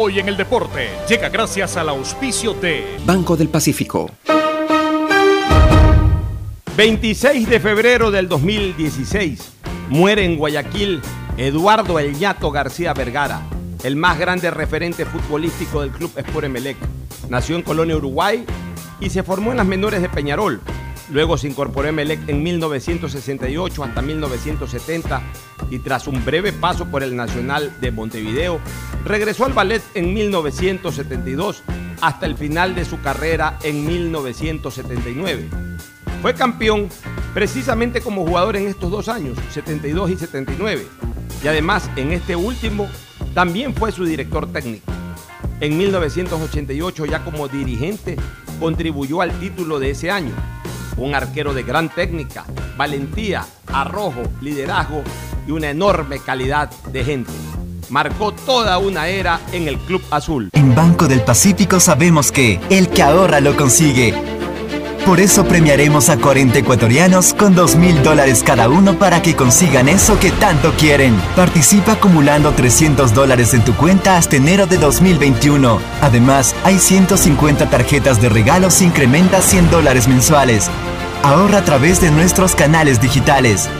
Hoy en el deporte llega gracias al auspicio de Banco del Pacífico. 26 de febrero del 2016 muere en Guayaquil Eduardo El Yato García Vergara, el más grande referente futbolístico del club Sport Emelec. Nació en Colonia, Uruguay y se formó en las menores de Peñarol. Luego se incorporó a Emelec en 1968 hasta 1970 y tras un breve paso por el Nacional de Montevideo, regresó al ballet en 1972 hasta el final de su carrera en 1979. Fue campeón precisamente como jugador en estos dos años, 72 y 79. Y además en este último también fue su director técnico. En 1988 ya como dirigente contribuyó al título de ese año un arquero de gran técnica, valentía, arrojo, liderazgo y una enorme calidad de gente. Marcó toda una era en el Club Azul. En Banco del Pacífico sabemos que el que ahorra lo consigue. Por eso premiaremos a 40 ecuatorianos con 2 mil dólares cada uno para que consigan eso que tanto quieren. Participa acumulando 300 dólares en tu cuenta hasta enero de 2021. Además, hay 150 tarjetas de regalos e incrementa 100 dólares mensuales. Ahorra a través de nuestros canales digitales.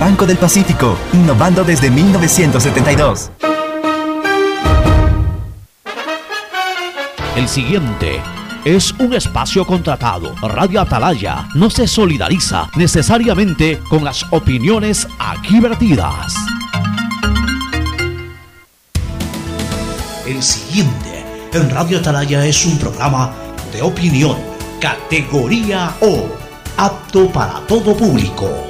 Banco del Pacífico, innovando desde 1972. El siguiente es un espacio contratado. Radio Atalaya no se solidariza necesariamente con las opiniones aquí vertidas. El siguiente en Radio Atalaya es un programa de opinión, categoría O, apto para todo público.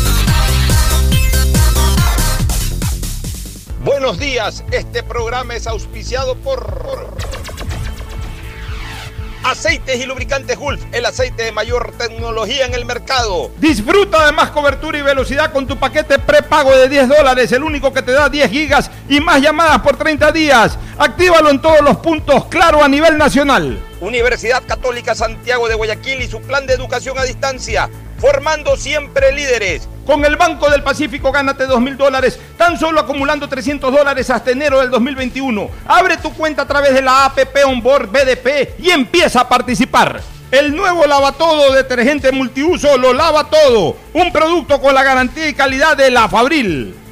Buenos días, este programa es auspiciado por Aceites y lubricantes Gulf, el aceite de mayor tecnología en el mercado. Disfruta de más cobertura y velocidad con tu paquete prepago de 10 dólares, el único que te da 10 gigas y más llamadas por 30 días. Actívalo en todos los puntos, claro, a nivel nacional. Universidad Católica Santiago de Guayaquil y su plan de educación a distancia, formando siempre líderes. Con el Banco del Pacífico gánate 2 mil dólares, tan solo acumulando 300 dólares hasta enero del 2021. Abre tu cuenta a través de la APP Onboard BDP y empieza a participar. El nuevo lavatodo detergente multiuso lo lava todo. Un producto con la garantía y calidad de la Fabril.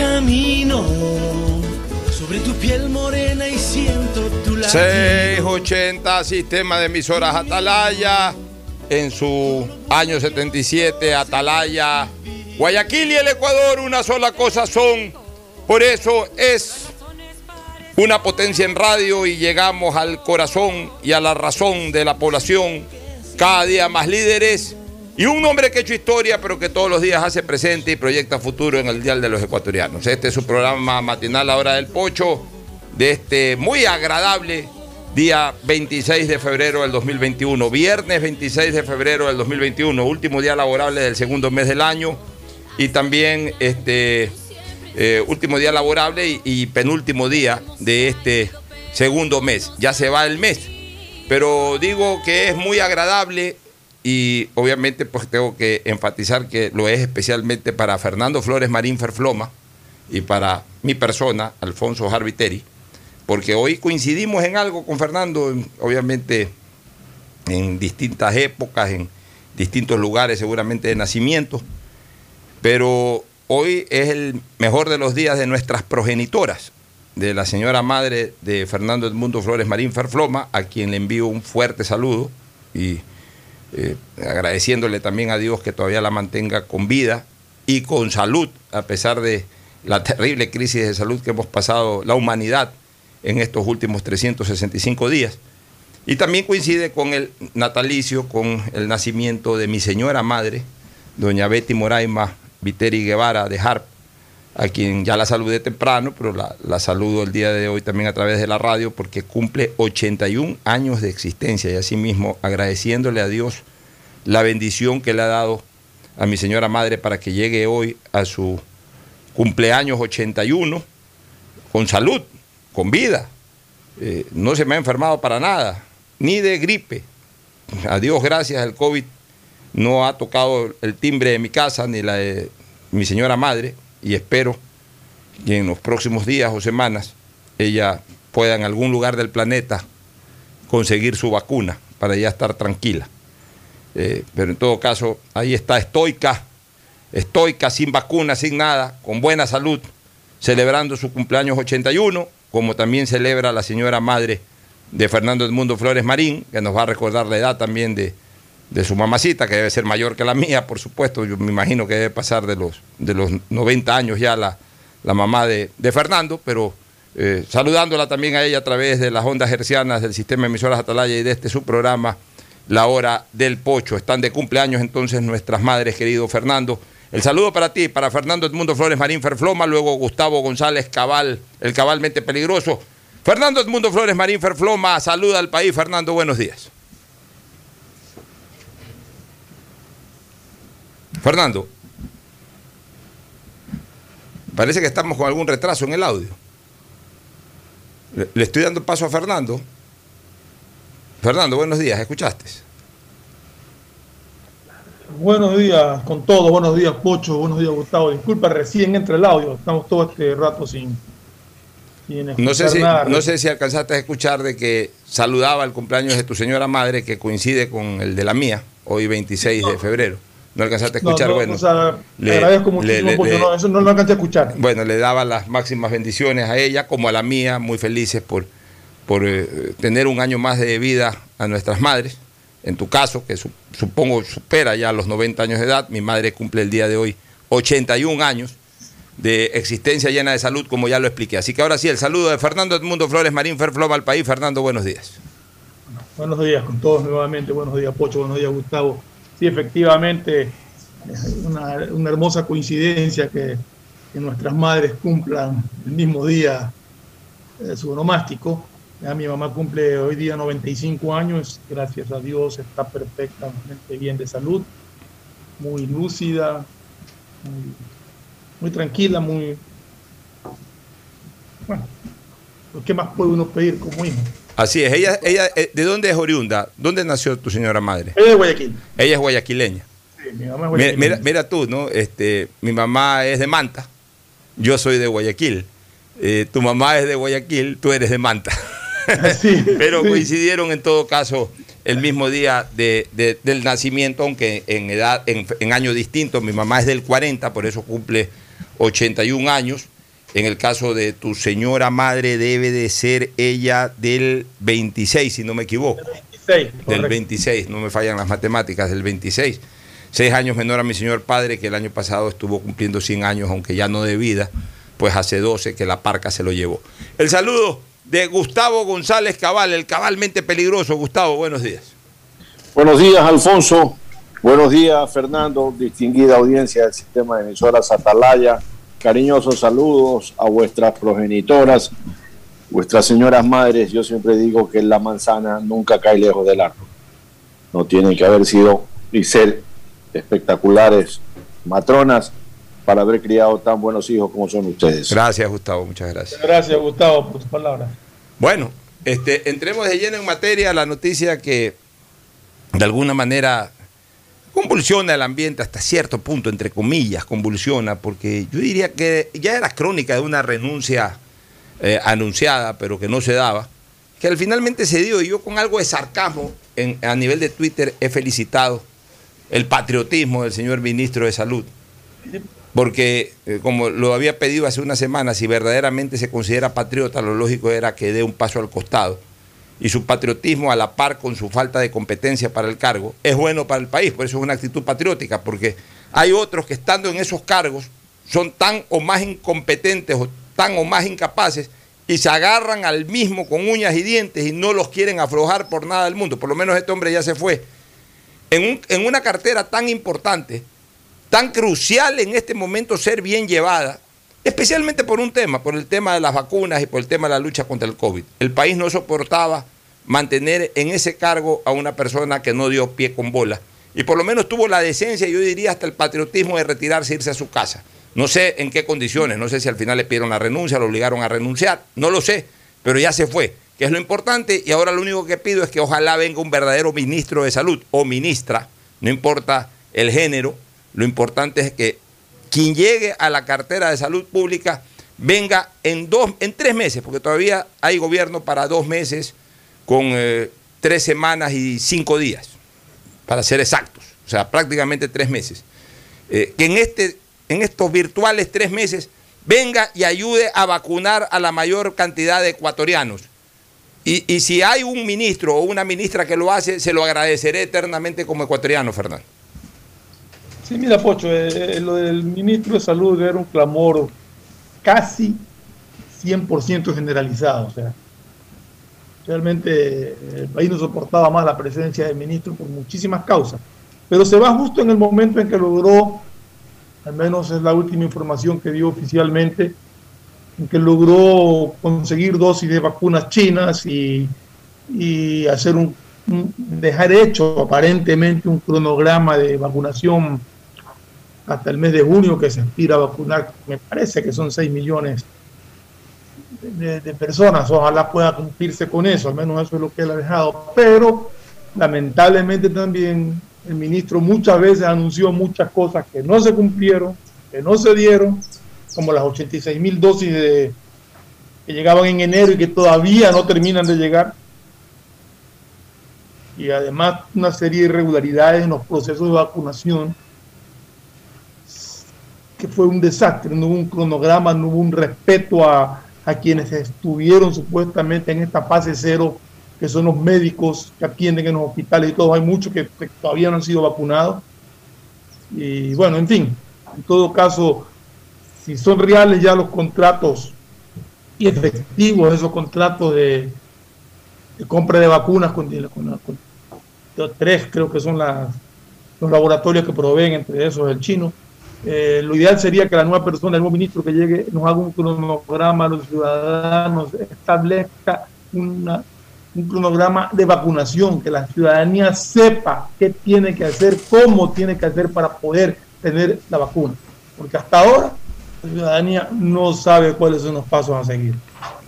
Camino sobre tu piel morena y siento tu latido. 680 Sistema de Emisoras Atalaya. En su año 77, Atalaya. Guayaquil y el Ecuador, una sola cosa son. Por eso es una potencia en radio y llegamos al corazón y a la razón de la población. Cada día más líderes. Y un hombre que ha hecho historia, pero que todos los días hace presente y proyecta futuro en el Dial de los Ecuatorianos. Este es su programa matinal, La Hora del Pocho, de este muy agradable día 26 de febrero del 2021. Viernes 26 de febrero del 2021, último día laborable del segundo mes del año. Y también este, eh, último día laborable y, y penúltimo día de este segundo mes. Ya se va el mes. Pero digo que es muy agradable y obviamente pues tengo que enfatizar que lo es especialmente para Fernando Flores Marín Ferfloma y para mi persona, Alfonso Harviteri, porque hoy coincidimos en algo con Fernando, en- obviamente en distintas épocas, en distintos lugares seguramente de nacimiento, pero hoy es el mejor de los días de nuestras progenitoras, de la señora madre de Fernando Edmundo Flores Marín Ferfloma, a quien le envío un fuerte saludo y eh, agradeciéndole también a Dios que todavía la mantenga con vida y con salud, a pesar de la terrible crisis de salud que hemos pasado la humanidad en estos últimos 365 días. Y también coincide con el natalicio, con el nacimiento de mi señora madre, doña Betty Moraima Viteri Guevara de Harp, a quien ya la saludé temprano, pero la, la saludo el día de hoy también a través de la radio porque cumple 81 años de existencia y asimismo agradeciéndole a Dios la bendición que le ha dado a mi señora madre para que llegue hoy a su cumpleaños 81 con salud, con vida. Eh, no se me ha enfermado para nada, ni de gripe. A Dios gracias, el COVID no ha tocado el timbre de mi casa ni la de mi señora madre y espero que en los próximos días o semanas ella pueda en algún lugar del planeta conseguir su vacuna para ya estar tranquila. Eh, pero en todo caso, ahí está estoica, estoica, sin vacuna, sin nada, con buena salud, celebrando su cumpleaños 81, como también celebra la señora madre de Fernando Edmundo Flores Marín, que nos va a recordar la edad también de, de su mamacita, que debe ser mayor que la mía, por supuesto. Yo me imagino que debe pasar de los, de los 90 años ya la, la mamá de, de Fernando, pero eh, saludándola también a ella a través de las ondas hercianas del sistema de emisoras Atalaya y de este su programa, La Hora del Pocho. Están de cumpleaños entonces nuestras madres, querido Fernando. El saludo para ti, para Fernando Edmundo Flores Marín Ferfloma, luego Gustavo González Cabal, el cabalmente peligroso. Fernando Edmundo Flores Marín Ferfloma, saluda al país. Fernando, buenos días. Fernando, parece que estamos con algún retraso en el audio. Le, estoy dando paso a Fernando. Fernando, buenos días, ¿escuchaste? Buenos días con todos, buenos días Pocho, buenos días Gustavo. Disculpa, recién entra el audio, estamos todo este rato sin, sin No sé, escuchar si, nada. no sé si alcanzaste a escuchar de que saludaba el cumpleaños de tu señora madre, que coincide con el de la mía, hoy 26 de febrero. ¿No alcanzaste a No, escuchar? no, bueno, o sea, le- agradezco muchísimo, le- le- le- no, eso no lo alcancé a escuchar. Bueno, le daba las máximas bendiciones a ella como a la mía, muy felices por, por eh, tener un año más de vida a nuestras madres. En tu caso, que su- supongo supera ya los 90 años de edad, mi madre cumple el día de hoy 81 años de existencia llena de salud, como ya lo expliqué. Así que ahora sí, el saludo de Fernando Edmundo Flores Marín Ferfloma al país. Fernando, buenos días. Buenos días con todos nuevamente, buenos días Pocho, buenos días Gustavo. Sí, efectivamente, una, una hermosa coincidencia que, nuestras madres cumplan el mismo día eh, su onomástico. Mi mamá cumple hoy día 95 años, gracias a Dios está perfectamente bien de salud, muy lúcida, muy, muy tranquila, muy... Bueno, ¿qué más puede uno pedir como hijo? Así es, ella, ella, eh, ¿de dónde es oriunda? ¿Dónde nació tu señora madre? Ella es de Guayaquil. Ella es guayaquileña. Sí, mi mamá Mira, es guayaquileña. mira, mira tú, ¿no? Este, mi mamá es de Manta, yo soy de Guayaquil. Eh, tu mamá es de Guayaquil, tú eres de Manta. Pero sí. coincidieron en todo caso el mismo día de- de- del nacimiento, aunque en edad, en, en año distinto. Mi mamá es del 40, por eso cumple 81 años. En el caso de tu señora madre debe de ser ella del 26, si no me equivoco. 26, Del correcto. 26, no me fallan las matemáticas, del 26. Seis años menor a mi señor padre, que el año pasado estuvo cumpliendo 100 años, aunque ya no de vida, pues hace 12 que la parca se lo llevó. El saludo de Gustavo González Cabal, el cabalmente peligroso. Gustavo, buenos días. Buenos días, Alfonso. Buenos días, Fernando, distinguida audiencia del sistema de emisoras Atalaya. Cariñosos saludos a vuestras progenitoras, vuestras señoras madres. Yo siempre digo que la manzana nunca cae lejos del árbol. No tienen que haber sido y ser espectaculares matronas, para haber criado tan buenos hijos como son ustedes. Gracias, Gustavo, muchas gracias. Gracias, Gustavo, por tus palabras. Bueno, este, entremos de lleno en materia la noticia que de alguna manera convulsiona el ambiente hasta cierto punto, entre comillas, convulsiona, porque yo diría que ya era crónica de una renuncia eh, anunciada, pero que no se daba, que al finalmente se dio, y yo con algo de sarcasmo en, a nivel de Twitter he felicitado el patriotismo del señor ministro de Salud, porque eh, como lo había pedido hace una semana, si verdaderamente se considera patriota, lo lógico era que dé un paso al costado y su patriotismo a la par con su falta de competencia para el cargo es bueno para el país, por eso es una actitud patriótica, porque hay otros que estando en esos cargos son tan o más incompetentes o tan o más incapaces y se agarran al mismo con uñas y dientes y no los quieren aflojar por nada del mundo. Por lo menos este hombre ya se fue. En, en una cartera tan importante, tan crucial en este momento ser bien llevada, especialmente por un tema, por el tema de las vacunas y por el tema de la lucha contra el COVID. El país no soportaba mantener en ese cargo a una persona que no dio pie con bola. Y por lo menos tuvo la decencia, yo diría hasta el patriotismo de retirarse e irse a su casa. No sé en qué condiciones, no sé si al final le pidieron la renuncia, lo obligaron a renunciar, no lo sé, pero ya se fue, que es lo importante. Y ahora lo único que pido es que ojalá venga un verdadero ministro de salud o ministra, no importa el género, lo importante es que quien llegue a la cartera de salud pública venga en, dos, en tres meses, porque todavía hay gobierno para dos meses con eh, tres semanas y cinco días, para ser exactos, o sea, prácticamente tres meses. Eh, que en, este, en estos virtuales tres meses venga y ayude a vacunar a la mayor cantidad de ecuatorianos. Y, y si hay un ministro o una ministra que lo hace, se lo agradeceré eternamente como ecuatoriano, Fernando. Sí, mira, Pocho, eh, eh, lo del ministro de Salud era un clamor casi 100% generalizado. O sea, realmente eh, el país no soportaba más la presencia del ministro por muchísimas causas. Pero se va justo en el momento en que logró, al menos es la última información que dio oficialmente, en que logró conseguir dosis de vacunas chinas y, y hacer un, un, dejar hecho aparentemente un cronograma de vacunación hasta el mes de junio que se aspira a vacunar, me parece que son 6 millones de, personas, ojalá pueda cumplirse con eso, al menos eso es lo que él ha dejado, pero lamentablemente también el ministro muchas veces anunció muchas cosas que no se cumplieron, que no se dieron, como las 86 mil dosis de, que llegaban en enero y que todavía no terminan de llegar, y además una serie de irregularidades en los procesos de vacunación que fue un desastre, no hubo un cronograma, no hubo un respeto a, a, quienes estuvieron supuestamente en esta fase cero, que son los médicos que atienden en los hospitales y todo, hay muchos que, todavía no han sido vacunados. Y bueno, en fin, en todo caso, si son reales ya los contratos y efectivos esos contratos de, compra de vacunas con, con, con, tres creo que son las, los laboratorios que proveen, entre esos el chino, eh, lo ideal sería que la nueva persona, el nuevo ministro que llegue, nos haga un cronograma a los ciudadanos, establezca una, un cronograma de vacunación, que la ciudadanía sepa qué tiene que hacer, cómo tiene que hacer para poder tener la vacuna. Porque hasta ahora la ciudadanía no sabe cuáles son los pasos a seguir.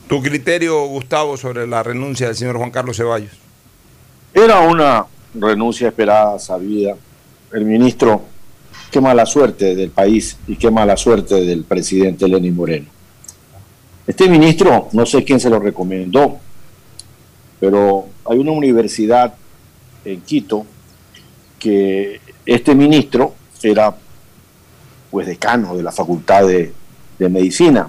Tu criterio, Gustavo, sobre la renuncia del señor Juan Carlos Ceballos. Era una renuncia esperada, sabida. El ministro qué mala suerte del país y qué mala suerte del presidente Lenín Moreno. Este ministro, no sé quién se lo recomendó, pero hay una universidad en Quito que este ministro era pues decano de la Facultad de, de Medicina.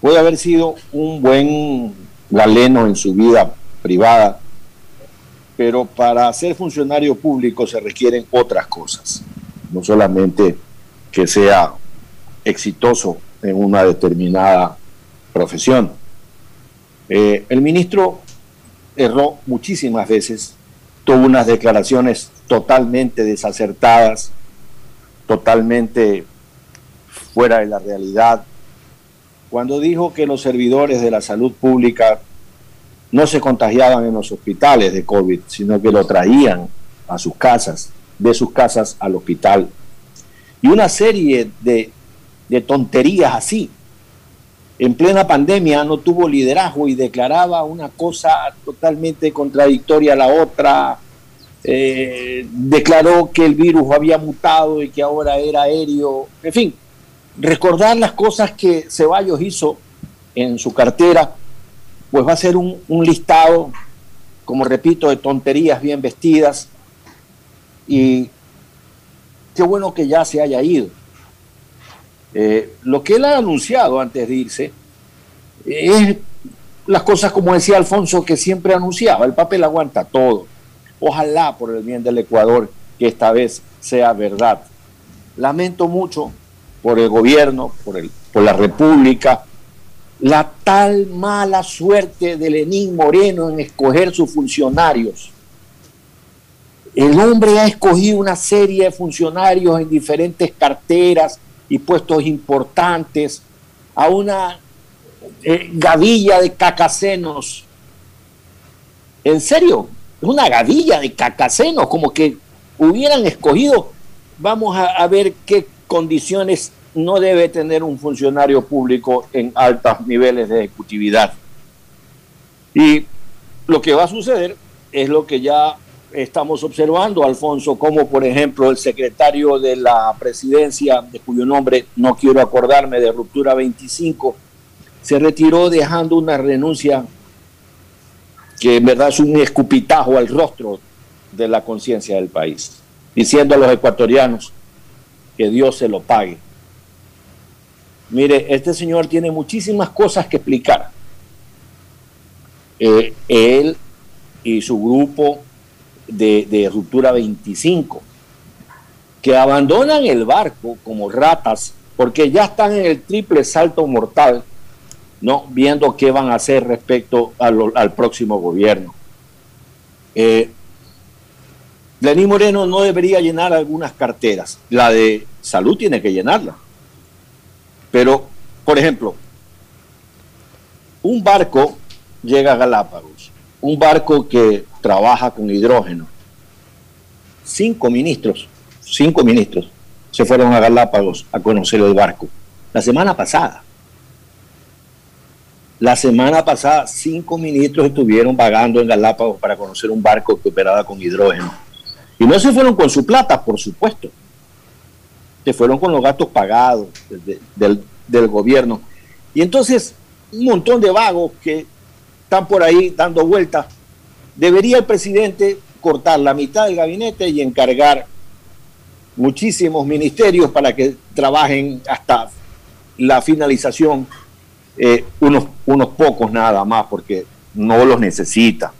Puede haber sido un buen galeno en su vida privada, pero para ser funcionario público se requieren otras cosas no solamente que sea exitoso en una determinada profesión. Eh, el ministro erró muchísimas veces, tuvo unas declaraciones totalmente desacertadas, totalmente fuera de la realidad, cuando dijo que los servidores de la salud pública no se contagiaban en los hospitales de COVID, sino que lo traían a sus casas de sus casas al hospital. y una serie de, de tonterías así. En plena pandemia no tuvo liderazgo y declaraba una cosa totalmente contradictoria a la otra. Eh, declaró que el virus había mutado y que ahora era aéreo. En fin, recordar las cosas que Ceballos hizo en su cartera, pues va a ser un, un listado, como repito, de tonterías bien vestidas. Y qué bueno que ya se haya ido. Eh, lo que él ha anunciado antes de irse es las cosas, como decía Alfonso, que siempre anunciaba. El papel aguanta todo. Ojalá por el bien del Ecuador que esta vez sea verdad. Lamento mucho por el gobierno, por, el, por la República, la tal mala suerte de Lenín Moreno en escoger sus funcionarios. El hombre ha escogido una serie de funcionarios en diferentes carteras y puestos importantes a una eh, gavilla de cacacenos. En serio, una gavilla de cacacenos, como que hubieran escogido, vamos a ver qué condiciones no debe tener un funcionario público en altos niveles de ejecutividad. Y lo que va a suceder es lo que ya estamos observando, Alfonso, como por ejemplo el secretario de la presidencia, de cuyo nombre no quiero acordarme, de Ruptura 25, se retiró dejando una renuncia que en verdad es un escupitajo al rostro de la conciencia del país, diciendo a los ecuatorianos que Dios se lo pague. Mire, este señor tiene muchísimas cosas que explicar. Eh, él y su grupo de, Ruptura 25, que abandonan el barco como ratas porque ya están en el triple salto mortal, ¿no? viendo qué van a hacer respecto al próximo gobierno. Eh, Lenín Moreno no debería llenar algunas carteras. La de salud tiene que llenarla. Pero, por ejemplo, un barco llega a Galápagos, un barco que trabaja con hidrógeno. Cinco ministros, cinco ministros se fueron a Galápagos a conocer el barco. La semana pasada. La semana pasada, cinco ministros estuvieron vagando en Galápagos para conocer un barco que operaba con hidrógeno. Y no se fueron con su plata, por supuesto. Se fueron con los gastos pagados de, del, del gobierno. Y entonces, un montón de vagos que están por ahí dando vueltas. Debería el presidente cortar la mitad del gabinete y encargar muchísimos ministerios para que trabajen hasta la finalización, eh, unos, unos pocos nada más, porque no los necesita.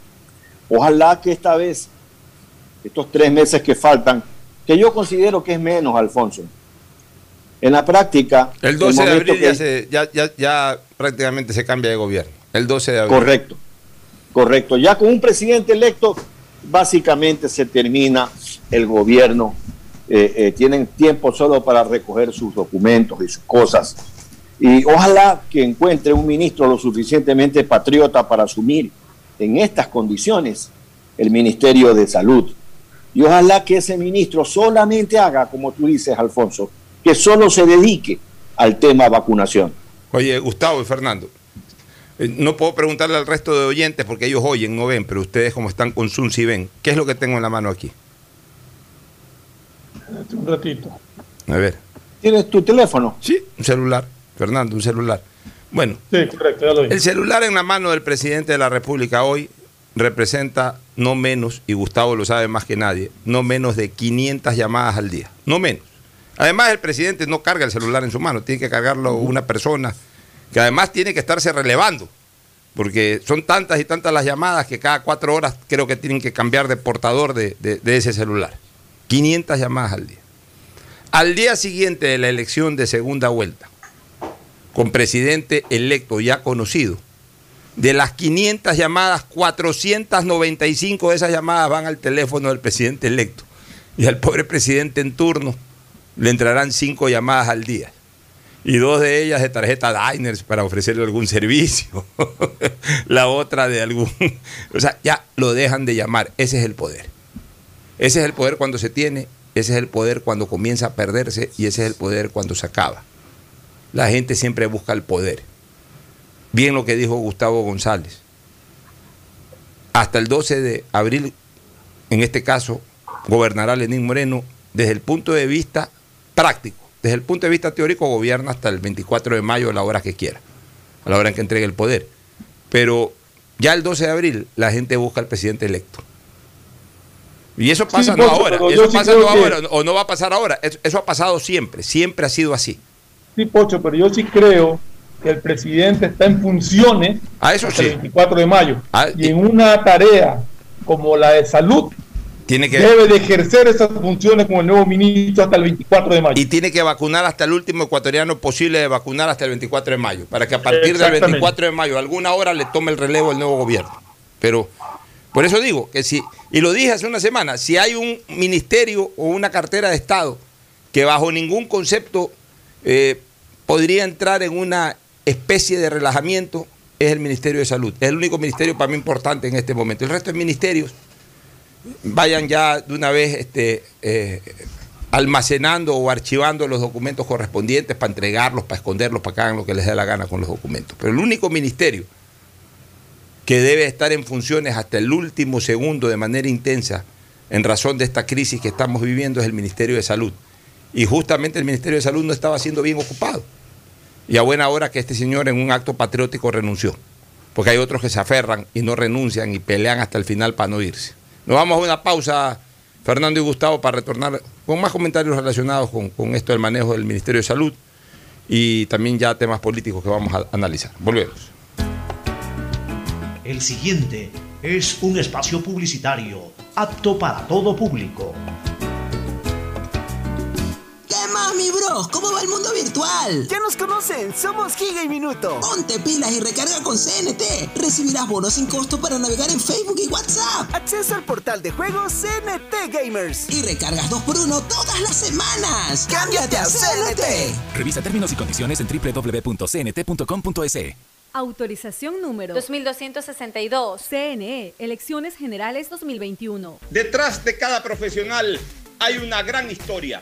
Ojalá que esta vez, estos tres meses que faltan, que yo considero que es menos, Alfonso, en la práctica... El 12 el de abril que... ya, se, ya, ya, ya prácticamente se cambia de gobierno. El 12 de abril. Correcto, correcto. Ya con un presidente electo, básicamente se termina el gobierno. Eh, eh, tienen tiempo solo para recoger sus documentos y sus cosas. Y ojalá que encuentre un ministro lo suficientemente patriota para asumir en estas condiciones el Ministerio de Salud. Y ojalá que ese ministro solamente haga, como tú dices, Alfonso, que solo se dedique al tema vacunación. Oye, Gustavo y Fernando, no puedo preguntarle al resto de oyentes porque ellos oyen, no ven, pero ustedes como están con Zoom sí ven. ¿Qué es lo que tengo en la mano aquí? Un ratito. A ver. ¿Tienes tu teléfono? Sí, un celular. Fernando, un celular. Bueno, sí, correcto, ya lo el celular en la mano del presidente de la República hoy representa no menos, y Gustavo lo sabe más que nadie, no menos de 500 llamadas al día. No menos. Además, el presidente no carga el celular en su mano, tiene que cargarlo una persona que además tiene que estarse relevando, porque son tantas y tantas las llamadas que cada cuatro horas creo que tienen que cambiar de portador de, ese celular. 500 llamadas al día. Al día siguiente de la elección de segunda vuelta, con presidente electo ya conocido, de las 500 llamadas, 495 de esas llamadas van al teléfono del presidente electo. Y al pobre presidente en turno le entrarán cinco llamadas al día. Y dos de ellas de tarjeta Diners para ofrecerle algún servicio. La otra de algún... O sea, ya lo dejan de llamar. Ese es el poder. Ese es el poder cuando se tiene ese es el poder cuando comienza a perderse y ese es el poder cuando se acaba. La gente siempre busca el poder. Bien lo que dijo Gustavo González. Hasta el 12 de abril, en este caso, gobernará Lenín Moreno desde el punto de vista práctico. Desde el punto de vista teórico, gobierna hasta el 24 de mayo a la hora que quiera, a la hora en que entregue el poder. Pero ya el 12 de abril la gente busca al presidente electo. Y eso pasa Sí, no ahora, eso sí pasa no que- ahora, o no va a pasar ahora. Eso, eso ha pasado siempre, siempre ha sido así. Sí, Pocho, pero yo sí creo que el presidente está en funciones A eso sí. el 24 de mayo. Ah, y en una tarea como la de salud, Tiene que, debe de ejercer esas funciones con el nuevo ministro hasta el 24 de mayo. y tiene que vacunar hasta el último ecuatoriano posible de vacunar hasta el 24 de mayo, para que a partir del Exactamente. 24 de mayo, alguna hora le tome el relevo el nuevo gobierno. Pero por eso digo que si, y lo dije hace una semana, si hay un ministerio o una cartera de Estado que bajo ningún concepto eh, podría entrar en una especie de relajamiento, es el Ministerio de Salud. Es el único ministerio para mí importante en este momento. El resto de ministerios vayan ya de una vez este, eh, almacenando o archivando los documentos correspondientes para entregarlos, para esconderlos, para que hagan lo que les dé la gana con los documentos. Pero el único ministerio que debe estar en funciones hasta el último segundo de manera intensa en razón de esta crisis que estamos viviendo es el Ministerio de Salud. Y justamente el Ministerio de Salud no estaba siendo bien ocupado. Y a buena hora que este señor en un acto patriótico renunció. Porque hay otros que se aferran y no renuncian y pelean hasta el final para no irse. Nos vamos a una pausa, Fernando y Gustavo, para retornar con más comentarios relacionados con, esto del manejo del Ministerio de Salud y también ya temas políticos que vamos a analizar. Volvemos. El siguiente es un espacio publicitario apto para todo público. ¿Qué más, mi bro? ¿Cómo va el mundo virtual? Ya nos conocen, somos Giga y Minuto. Ponte pilas y recarga con CNT. Recibirás bonos sin costo para navegar en Facebook y WhatsApp. Acceso al portal de juegos CNT Gamers. Y recargas 2x1 todas las semanas. ¡Cámbiate a CNT! Revisa términos y condiciones en www.cnt.com.es. Autorización número 2262. CNE, Elecciones Generales 2021. Detrás de cada profesional hay una gran historia.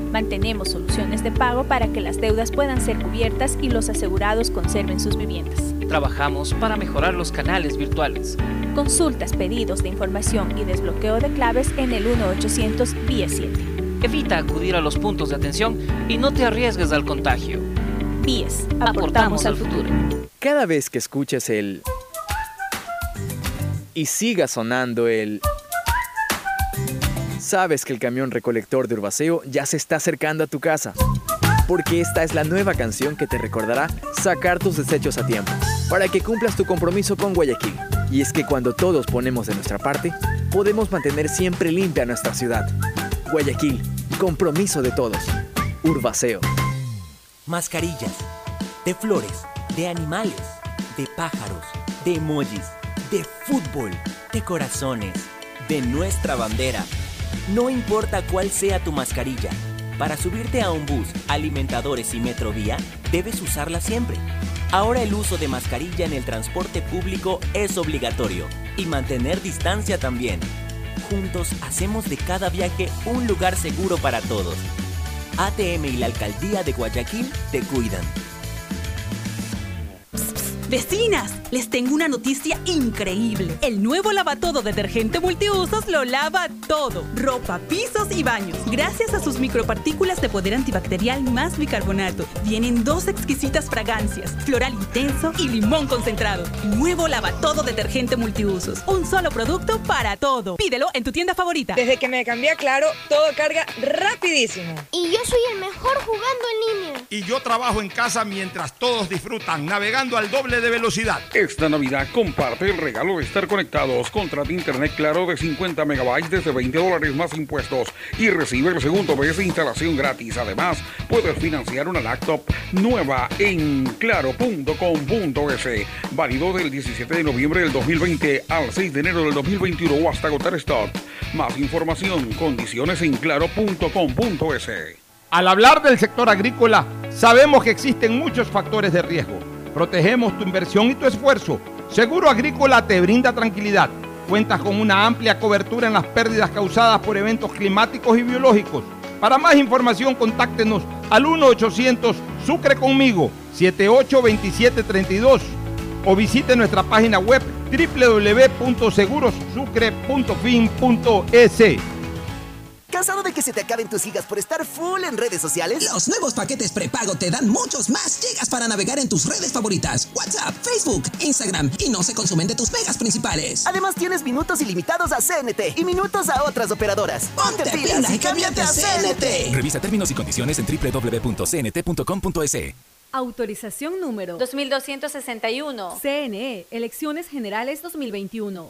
Mantenemos soluciones de pago para que las deudas puedan ser cubiertas y los asegurados conserven sus viviendas. Trabajamos para mejorar los canales virtuales. Consultas, pedidos de información y desbloqueo de claves en el 1800 BIES 7. Evita acudir a los puntos de atención y no te arriesgues al contagio. BIES, aportamos al futuro. Cada vez que escuches el... y siga sonando el... Sabes que el camión recolector de Urbaceo ya se está acercando a tu casa. Porque esta es la nueva canción que te recordará sacar tus desechos a tiempo, para que cumplas tu compromiso con Guayaquil. Y es que cuando todos ponemos de nuestra parte, podemos mantener siempre limpia nuestra ciudad. Guayaquil, compromiso de todos. Urbaceo. Mascarillas, de flores, de animales, de pájaros, de emojis, de fútbol, de corazones, de nuestra bandera. No importa cuál sea tu mascarilla, para subirte a un bus, alimentadores y metrovía, debes usarla siempre. Ahora el uso de mascarilla en el transporte público es obligatorio y mantener distancia también. Juntos hacemos de cada viaje un lugar seguro para todos. ATM y la Alcaldía de Guayaquil te cuidan. Vecinas, les tengo una noticia increíble. El nuevo lavatodo detergente multiusos lo lava todo. Ropa, pisos y baños. Gracias a sus micropartículas de poder antibacterial más bicarbonato. Vienen dos exquisitas fragancias, floral intenso y limón concentrado. Nuevo lavatodo detergente multiusos. Un solo producto para todo. Pídelo en tu tienda favorita. Desde que me cambié a Claro, todo carga rapidísimo. Y yo soy el mejor jugando en línea. Y yo trabajo en casa mientras todos disfrutan, navegando al doble de velocidad. Esta Navidad comparte el regalo de estar conectados. Contrata internet claro de 50 megabytes desde 20 dólares más impuestos y recibe el segundo mes de instalación gratis. Además, puedes financiar una laptop nueva en claro.com.es. Válido del 17 de noviembre del 2020 al 6 de enero del 2021 o hasta agotar stock. Más información, condiciones en claro.com.es. Al hablar del sector agrícola, sabemos que existen muchos factores de riesgo. Protegemos tu inversión y tu esfuerzo. Seguro Agrícola te brinda tranquilidad. Cuentas con una amplia cobertura en las pérdidas causadas por eventos climáticos y biológicos. Para más información, contáctenos al 1-800 Sucre conmigo 782732 o visite nuestra página web www.segurosucre.fin.es. ¿Cansado de que se te acaben tus gigas por estar full en redes sociales? Los nuevos paquetes prepago te dan muchos más gigas para navegar en tus redes favoritas. WhatsApp, Facebook, Instagram y no se consumen de tus megas principales. Además tienes minutos ilimitados a CNT y minutos a otras operadoras. Ponte, pilas y cámbiate a CNT. Revisa términos y condiciones en www.cnt.com.es. Autorización número 2261. CNE, Elecciones Generales 2021.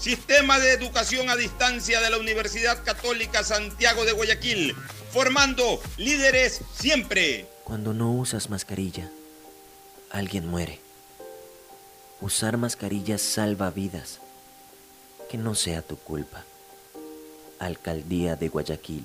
Sistema de Educación a Distancia de la Universidad Católica Santiago de Guayaquil, formando líderes siempre. Cuando no usas mascarilla, alguien muere. Usar mascarillas salva vidas. Que no sea tu culpa. Alcaldía de Guayaquil.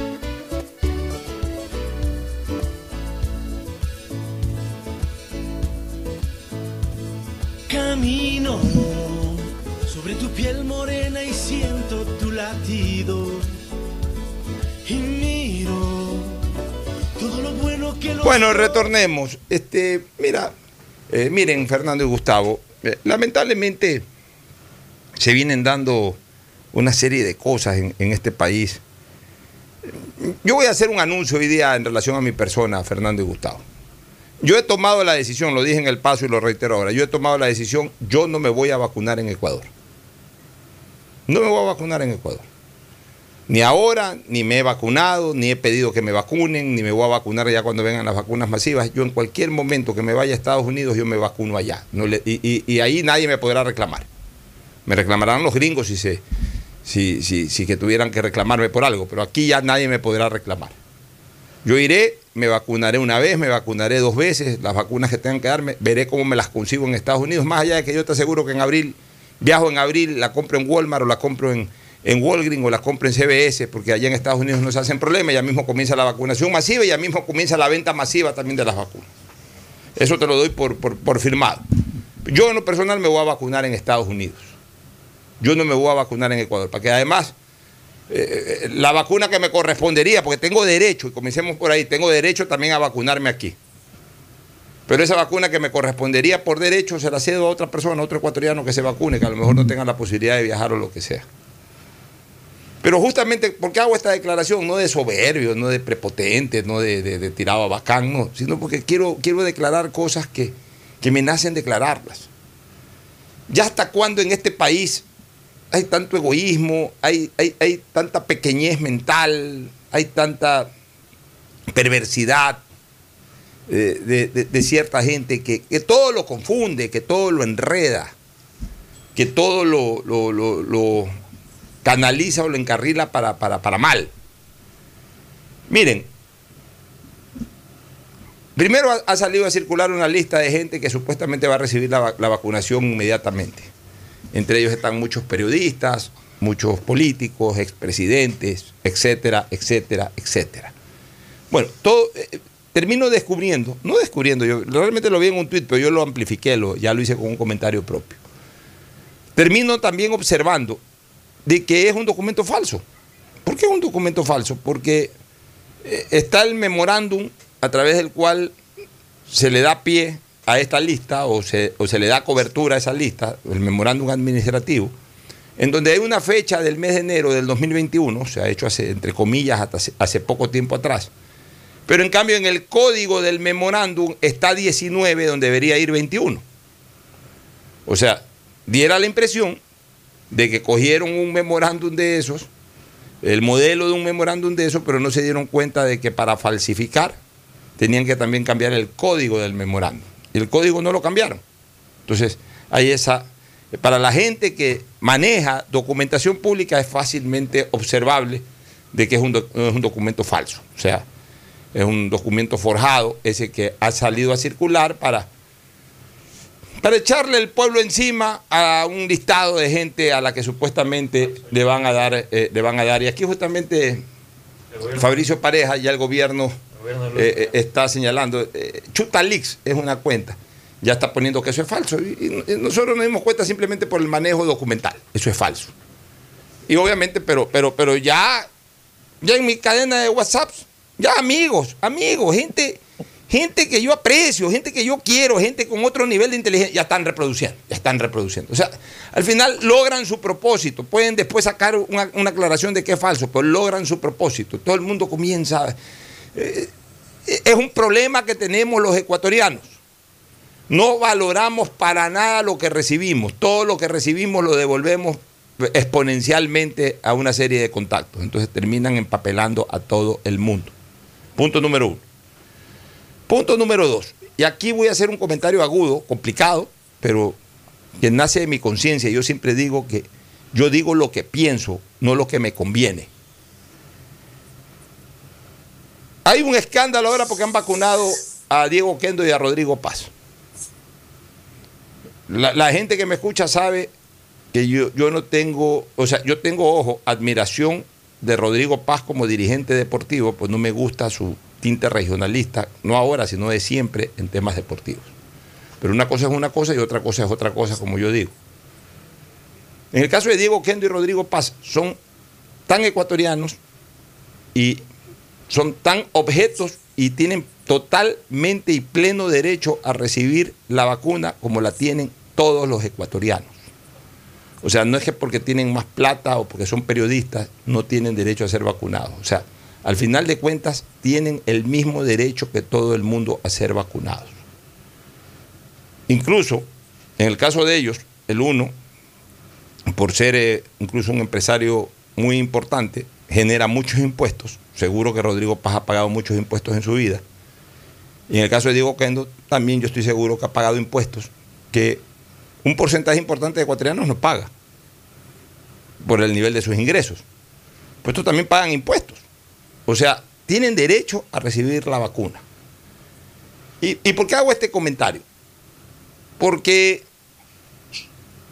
Piel morena y siento tu latido. Y miro todo lo bueno que lo Bueno, retornemos. Este, mira, eh, miren, Fernando y Gustavo, eh, lamentablemente se vienen dando una serie de cosas en, en este país. Yo voy a hacer un anuncio hoy día en relación a mi persona, Fernando y Gustavo. Yo he tomado la decisión, lo dije en el paso y lo reitero ahora, yo he tomado la decisión, yo no me voy a vacunar en Ecuador. No me voy a vacunar en Ecuador. Ni ahora, ni me he vacunado, ni he pedido que me vacunen, ni me voy a vacunar ya cuando vengan las vacunas masivas. Yo en cualquier momento que me vaya a Estados Unidos, yo me vacuno allá. Y, ahí nadie me podrá reclamar. Me reclamarán los gringos si, si, si, si que tuvieran que reclamarme por algo, pero aquí ya nadie me podrá reclamar. Yo iré, me vacunaré una vez, me vacunaré dos veces, las vacunas que tengan que darme, veré cómo me las consigo en Estados Unidos, más allá de que yo te aseguro que en abril, viajo en abril, la compro en Walmart o la compro en, en Walgreens o la compro en CBS, porque allá en Estados Unidos no se hacen problemas, ya mismo comienza la vacunación masiva y ya mismo comienza la venta masiva también de las vacunas. Eso te lo doy por, por, firmado. Yo en lo personal me voy a vacunar en Estados Unidos. Yo no me voy a vacunar en Ecuador, para que además eh, la vacuna que me correspondería, porque tengo derecho, y comencemos por ahí, tengo derecho también a vacunarme aquí. Pero esa vacuna que me correspondería por derecho se la cedo a otra persona, a otro ecuatoriano que se vacune, que a lo mejor no tenga la posibilidad de viajar o lo que sea. Pero justamente, ¿por qué hago esta declaración? No de soberbio, no de prepotente, no de, tirado a bacán, no, sino porque quiero, quiero declarar cosas que, que me nacen declararlas. ¿Ya hasta cuándo en este país hay tanto egoísmo, hay, hay, hay tanta pequeñez mental, hay tanta perversidad de, cierta gente que, que todo lo confunde, que todo lo enreda, que todo lo, canaliza o lo encarrila para, para, para mal. Miren, primero ha, salido a circular una lista de gente que supuestamente va a recibir la, la vacunación inmediatamente. Entre ellos están muchos periodistas, muchos políticos, expresidentes, etcétera, etcétera, etcétera. Bueno, todo, eh, termino descubriendo, no descubriendo, yo realmente lo vi en un tuit, pero yo lo amplifiqué, lo, ya lo hice con un comentario propio. Termino también observando de que es un documento falso. ¿Por qué es un documento falso? Porque eh, está el memorándum a través del cual se le da pie a esta lista o se, o se le da cobertura a esa lista, el memorándum administrativo, en donde hay una fecha del mes de enero del 2021, se ha hecho entre comillas, hasta hace poco tiempo atrás, pero en cambio en el código del memorándum está 19 donde debería ir 21. O sea, diera la impresión de que cogieron un memorándum de esos, el modelo de un memorándum de esos, pero no se dieron cuenta de que para falsificar tenían que también cambiar el código del memorándum. Y el código no lo cambiaron. Entonces, hay esa... Para la gente que maneja documentación pública es fácilmente observable de que es un, es un documento falso. O sea, es un documento forjado, ese que ha salido a circular para, para echarle el pueblo encima a un listado de gente a la que supuestamente le van a dar, eh, le van a dar. Y aquí justamente Fabricio Pareja y el gobierno eh, eh, está señalando, Chutalix es una cuenta, ya está poniendo que eso es falso. Y, y nosotros nos dimos cuenta simplemente por el manejo documental, eso es falso. Y obviamente, pero, pero, pero ya, ya en mi cadena de WhatsApp, ya amigos, amigos, gente, gente que yo aprecio, gente que yo quiero, gente con otro nivel de inteligencia, ya están reproduciendo, ya están reproduciendo. O sea, al final logran su propósito, pueden después sacar una, aclaración de que es falso, pero logran su propósito. Todo el mundo comienza... eh, es un problema que tenemos los ecuatorianos. No valoramos para nada lo que recibimos. Todo lo que recibimos lo devolvemos exponencialmente a una serie de contactos. Entonces terminan empapelando a todo el mundo. Punto número uno. Punto número dos. Y aquí voy a hacer un comentario agudo, complicado, pero que nace de mi conciencia. Yo siempre digo que yo digo lo que pienso, no lo que me conviene. Hay un escándalo ahora porque han vacunado a Diego Kendo y a Rodrigo Paz. La, la gente que me escucha sabe que yo, yo no tengo, o sea, yo tengo, ojo, admiración de Rodrigo Paz como dirigente deportivo, pues no me gusta su tinte regionalista, no ahora, sino de siempre en temas deportivos. Pero una cosa es una cosa y otra cosa es otra cosa, como yo digo. En el caso de Diego Kendo y Rodrigo Paz, son tan ecuatorianos y son tan objetos y tienen totalmente y pleno derecho a recibir la vacuna como la tienen todos los ecuatorianos. O sea, no es que porque tienen más plata o porque son periodistas no tienen derecho a ser vacunados. O sea, al final de cuentas tienen el mismo derecho que todo el mundo a ser vacunados. Incluso, en el caso de ellos, el uno, por ser eh, incluso un empresario muy importante, genera muchos impuestos. Seguro que Rodrigo Paz ha pagado muchos impuestos en su vida. Y en el caso de Diego Kendo, también yo estoy seguro que ha pagado impuestos que un porcentaje importante de ecuatorianos no paga por el nivel de sus ingresos. Pues estos también pagan impuestos. O sea, tienen derecho a recibir la vacuna. ¿Y, ¿Y por qué hago este comentario? Porque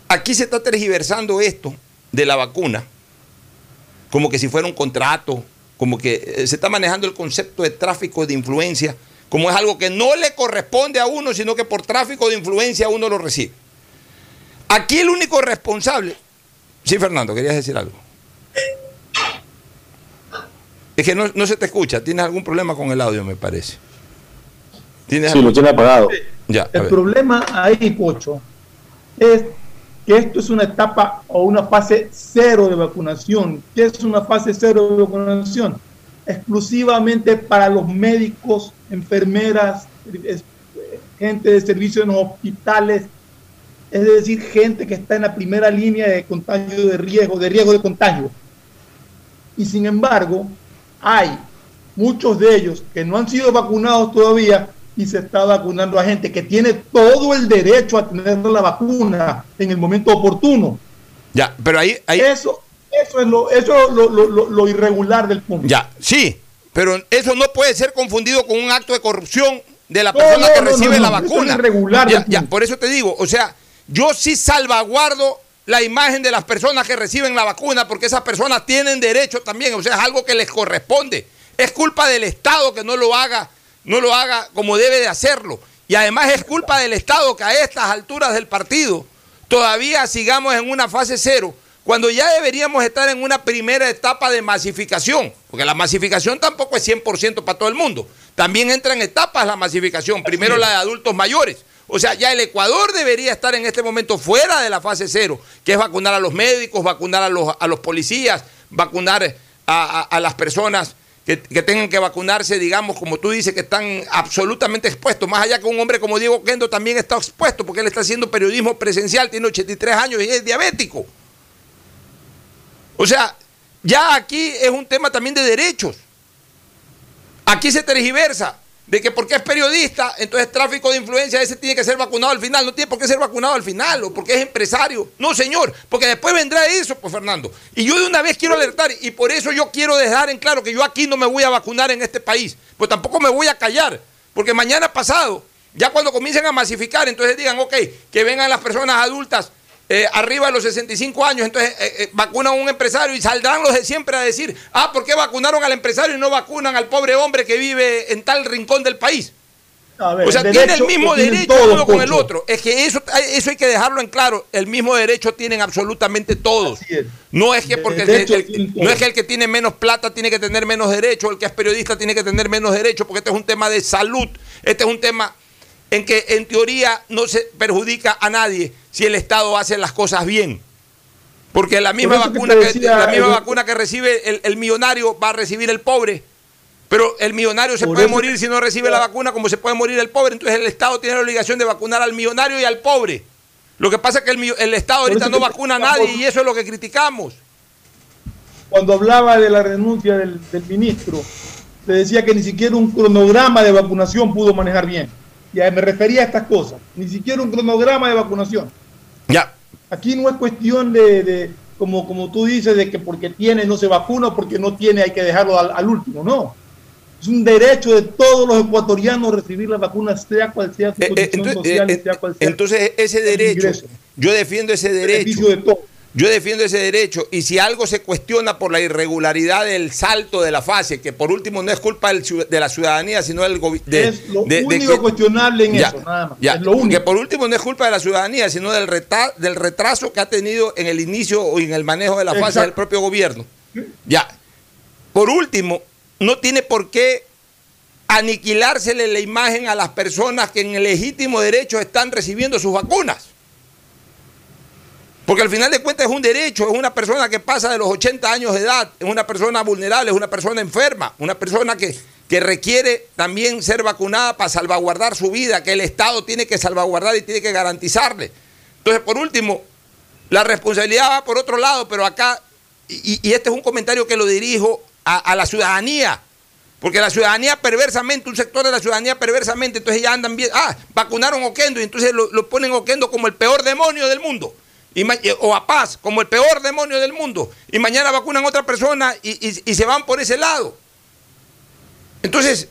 aquí se está tergiversando esto de la vacuna como que si fuera un contrato, como que eh, se está manejando el concepto de tráfico de influencia, como es algo que no le corresponde a uno, sino que por tráfico de influencia uno lo recibe. Aquí el único responsable, sí Fernando, querías decir algo. Es que no, se te escucha, tienes algún problema con el audio, me parece. sí, lo tiene apagado. Ya, el problema ahí, Pocho, es que esto es una etapa o una fase cero de vacunación. ¿Qué es una fase cero de vacunación? Exclusivamente para los médicos, enfermeras, gente de servicio en los hospitales, es decir, gente que está en la primera línea de contagio de riesgo, de riesgo de contagio. Y sin embargo, hay muchos de ellos que no han sido vacunados todavía y se está vacunando a gente que tiene todo el derecho a tener la vacuna en el momento oportuno. Ya, pero ahí... Eso, eso es, lo, eso lo, lo, irregular del punto. Ya, sí, pero eso no puede ser confundido con un acto de corrupción de la persona que recibe la vacuna. es irregular ya, por eso te digo, o sea, yo sí salvaguardo la imagen de las personas que reciben la vacuna porque esas personas tienen derecho también, o sea, es algo que les corresponde. Es culpa del Estado que no lo haga no lo haga como debe de hacerlo. Y además es culpa del Estado que a estas alturas del partido todavía sigamos en una fase cero, cuando ya deberíamos estar en una primera etapa de masificación, porque la masificación tampoco es 100% para todo el mundo. También entra en etapas la masificación, primero la de adultos mayores. O sea, ya el Ecuador debería estar en este momento fuera de la fase cero, que es vacunar a los médicos, vacunar a los, a los policías, vacunar a las personas que, tengan que vacunarse, digamos, como tú dices, que están absolutamente expuestos. Más allá que un hombre como Diego Kendo también está expuesto, porque él está haciendo periodismo presencial, tiene 83 años y es diabético. O sea, ya aquí es un tema también de derechos. Aquí se tergiversa de que porque es periodista, entonces tráfico de influencia, ese tiene que ser vacunado al final. No tiene por qué ser vacunado al final o porque es empresario. No, señor, porque después vendrá eso, pues Fernando. Y yo de una vez quiero alertar y por eso yo quiero dejar en claro que yo aquí no me voy a vacunar en este país. Pues tampoco me voy a callar, porque mañana pasado, ya cuando comiencen a masificar, entonces digan, ok, que vengan las personas adultas eh, arriba de los 65 años, entonces eh, eh, vacunan a un empresario y saldrán los de siempre a decir, ah, ¿por qué vacunaron al empresario y no vacunan al pobre hombre que vive en tal rincón del país? o sea, tiene el mismo derecho uno con el otro. Es que eso, eso hay que dejarlo en claro. El mismo derecho tienen absolutamente todos. No es que porque no es que el que tiene menos plata tiene que tener menos derecho, el que es periodista tiene que tener menos derecho, porque este es un tema de salud, este es un tema en que en teoría no se perjudica a nadie si el Estado hace las cosas bien. Porque la misma, vacuna que, la misma vacuna que recibe el, millonario va a recibir el pobre. Pero el millonario se puede morir si no recibe la vacuna, como se puede morir el pobre. Entonces el Estado tiene la obligación de vacunar al millonario y al pobre. Lo que pasa es que el, Estado ahorita no vacuna a nadie y eso es lo que criticamos. Cuando hablaba de la renuncia del, del ministro, se decía que ni siquiera un cronograma de vacunación pudo manejar bien. Ya me refería a estas cosas, ni siquiera un cronograma de vacunación. Ya. Aquí no es cuestión de, como, como tú dices, de que porque tiene no se vacuna o porque no tiene hay que dejarlo al, último, no. Es un derecho de todos los ecuatorianos recibir la vacuna, sea cual sea su eh, eh, condición social, eh, sea cual sea. Entonces, ese derecho, yo defiendo ese derecho. De todo. Yo defiendo ese derecho y si algo se cuestiona por la irregularidad del salto de la fase, que por último no es culpa de la ciudadanía, sino del gobierno. Es lo único cuestionable en eso, nada más. es lo único. Que por último no es culpa de la ciudadanía, sino del, del retraso que ha tenido en el inicio o en el manejo de la fase del propio gobierno. Ya. Por último, no tiene por qué aniquilársele la imagen a las personas que en el legítimo derecho están recibiendo sus vacunas. Porque al final de cuentas es un derecho, es una persona que pasa de los 80 años de edad, es una persona vulnerable, es una persona enferma, una persona que, que requiere también ser vacunada para salvaguardar su vida, que el Estado tiene que salvaguardar y tiene que garantizarle. Entonces, por último, la responsabilidad va por otro lado, pero acá y, este es un comentario que lo dirijo a, la ciudadanía, porque la ciudadanía perversamente, un sector de la ciudadanía perversamente, entonces ya andan bien, ah, vacunaron Oquendo y entonces lo, ponen Oquendo como el peor demonio del mundo. O a Paz como el peor demonio del mundo. Y mañana vacunan a otra persona y se van por ese lado. Entonces,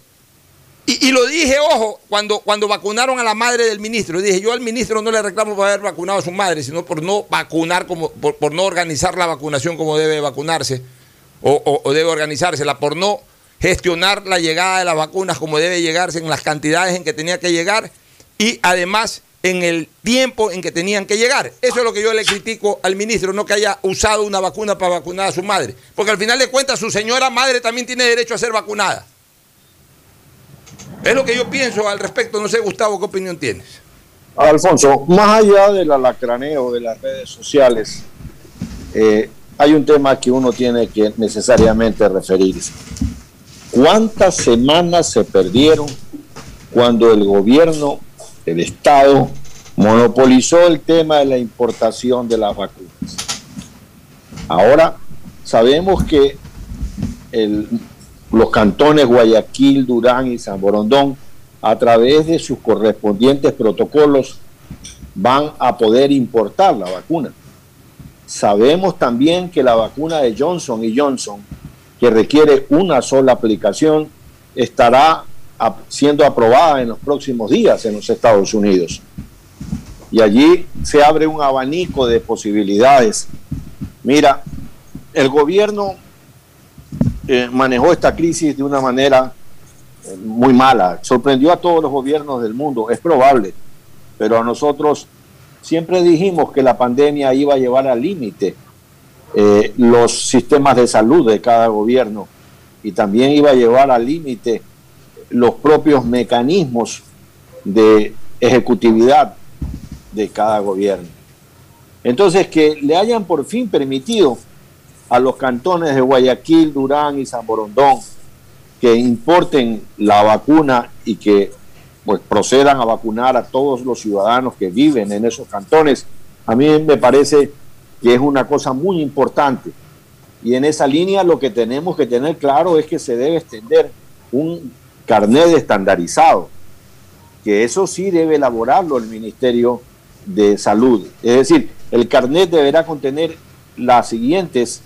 y, lo dije, ojo, cuando, cuando vacunaron a la madre del ministro, dije, yo al ministro no le reclamo por haber vacunado a su madre, sino por no vacunar, como, por, no organizar la vacunación como debe vacunarse, o, debe organizársela, por no gestionar la llegada de las vacunas como debe llegarse en las cantidades en que tenía que llegar y además en el tiempo en que tenían que llegar. Eso es lo que yo le critico al ministro, no que haya usado una vacuna para vacunar a su madre, porque al final de cuentas su señora madre también tiene derecho a ser vacunada. Es lo que yo pienso al respecto. No sé, Gustavo, ¿qué opinión tienes? Alfonso, más allá del alacraneo de las redes sociales, eh, hay un tema que uno tiene que necesariamente referirse. ¿Cuántas semanas se perdieron cuando el gobierno, el Estado, monopolizó el tema de la importación de las vacunas? Ahora sabemos que los cantones Guayaquil, Durán y San Borondón, a través de sus correspondientes protocolos, van a poder importar la vacuna. Sabemos también que la vacuna de Johnson y Johnson, que requiere una sola aplicación, estará siendo aprobada en los próximos días en los Estados Unidos. Y allí se abre un abanico de posibilidades. Mira, el gobierno eh, manejó esta crisis de una manera eh, muy mala. Sorprendió a todos los gobiernos del mundo, es probable, pero a nosotros siempre dijimos que la pandemia iba a llevar al límite eh, los sistemas de salud de cada gobierno y también iba a llevar al límite los propios mecanismos de ejecutividad de cada gobierno. Entonces, que le hayan por fin permitido a los cantones de Guayaquil, Durán y San Borondón que importen la vacuna y que pues procedan a vacunar a todos los ciudadanos que viven en esos cantones, a mí me parece que es una cosa muy importante. Y en esa línea lo que tenemos que tener claro es que se debe extender un carnet estandarizado, que eso sí debe elaborarlo el Ministerio de Salud. Es decir, el carnet deberá contener las siguientes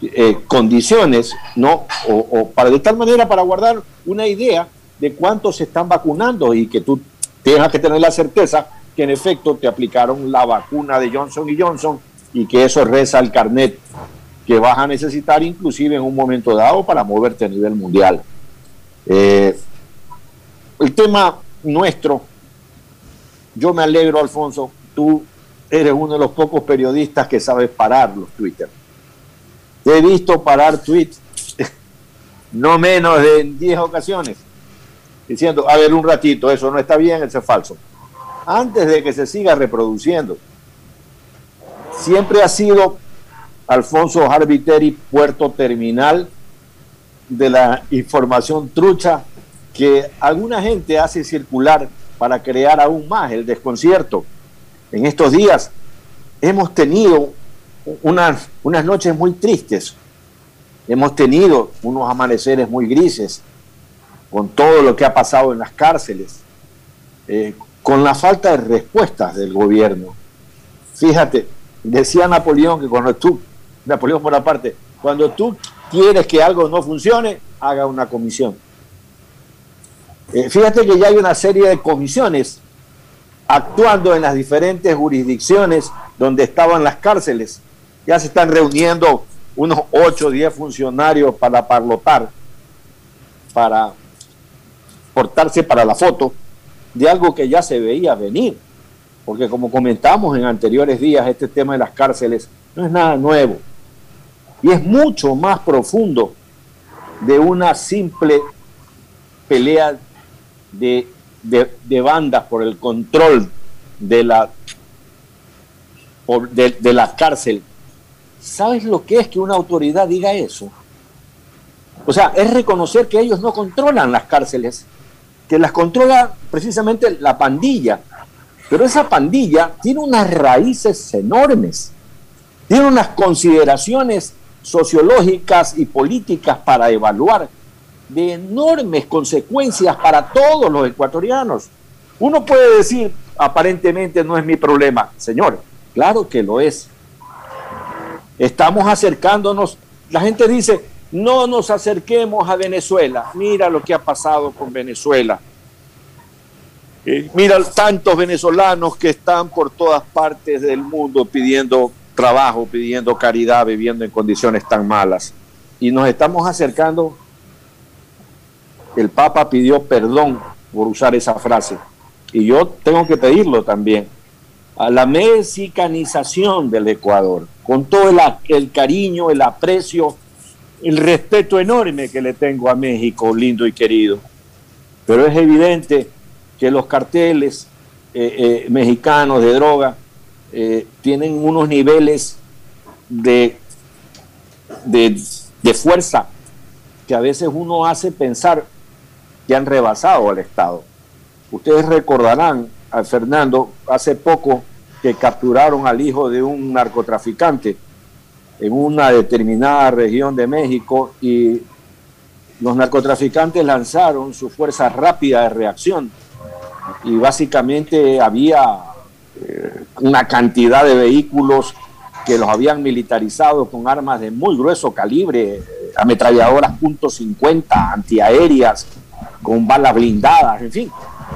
eh, condiciones, ¿no? O, para de tal manera para guardar una idea de cuántos se están vacunando y que tú tengas que tener la certeza que en efecto te aplicaron la vacuna de Johnson y Johnson y que eso reza el carnet que vas a necesitar inclusive en un momento dado para moverte a nivel mundial. Eh, el tema nuestro, yo me alegro, Alfonso, tú eres uno de los pocos periodistas que sabes parar los Twitter he visto parar tweets no menos de 10 ocasiones diciendo, a ver un ratito, eso no está bien, eso es falso. Antes de que se siga reproduciendo. Siempre ha sido Alfonso Harbiteri puerto terminal de la información trucha que alguna gente hace circular para crear aún más el desconcierto. En estos días hemos tenido unas, unas noches muy tristes. Hemos tenido unos amaneceres muy grises con todo lo que ha pasado en las cárceles, eh, con la falta de respuestas del gobierno. Fíjate, decía Napoleón que cuando tú, Napoleón por parte, cuando tú quieres que algo no funcione, haga una comisión. Eh, fíjate que ya hay una serie de comisiones actuando en las diferentes jurisdicciones donde estaban las cárceles ya se están reuniendo unos 8 o 10 funcionarios para parlotar, para portarse para la foto de algo que ya se veía venir. Porque como comentamos en anteriores días, este tema de las cárceles no es nada nuevo. Y es mucho más profundo de una simple pelea de, de, bandas por el control de la, de, de la cárcel ¿Sabes lo que es que una autoridad diga eso? O sea, es reconocer que ellos no controlan las cárceles, que las controla precisamente la pandilla. Pero esa pandilla tiene unas raíces enormes, tiene unas consideraciones sociológicas y políticas para evaluar de enormes consecuencias para todos los ecuatorianos. Uno puede decir, aparentemente no es mi problema. Señor, claro que lo es. Estamos acercándonos. La gente dice, no nos acerquemos a Venezuela. Mira lo que ha pasado con Venezuela. Eh, mira tantos venezolanos que están por todas partes del mundo pidiendo trabajo, pidiendo caridad, viviendo en condiciones tan malas. Y nos estamos acercando. El Papa pidió perdón por usar esa frase. Y yo tengo que pedirlo también. A la mexicanización del Ecuador, con todo el, el cariño, el aprecio, el respeto enorme que le tengo a México, lindo y querido. Pero es evidente que los carteles eh, eh, mexicanos de droga eh, tienen unos niveles de, de, de, fuerza que a veces uno hace pensar que han rebasado al Estado. Ustedes recordarán a Fernando hace poco que capturaron al hijo de un narcotraficante en una determinada región de México y los narcotraficantes lanzaron su fuerza rápida de reacción y básicamente había una cantidad de vehículos que los habían militarizado con armas de muy grueso calibre, ametralladoras .50, antiaéreas, con balas blindadas, en fin.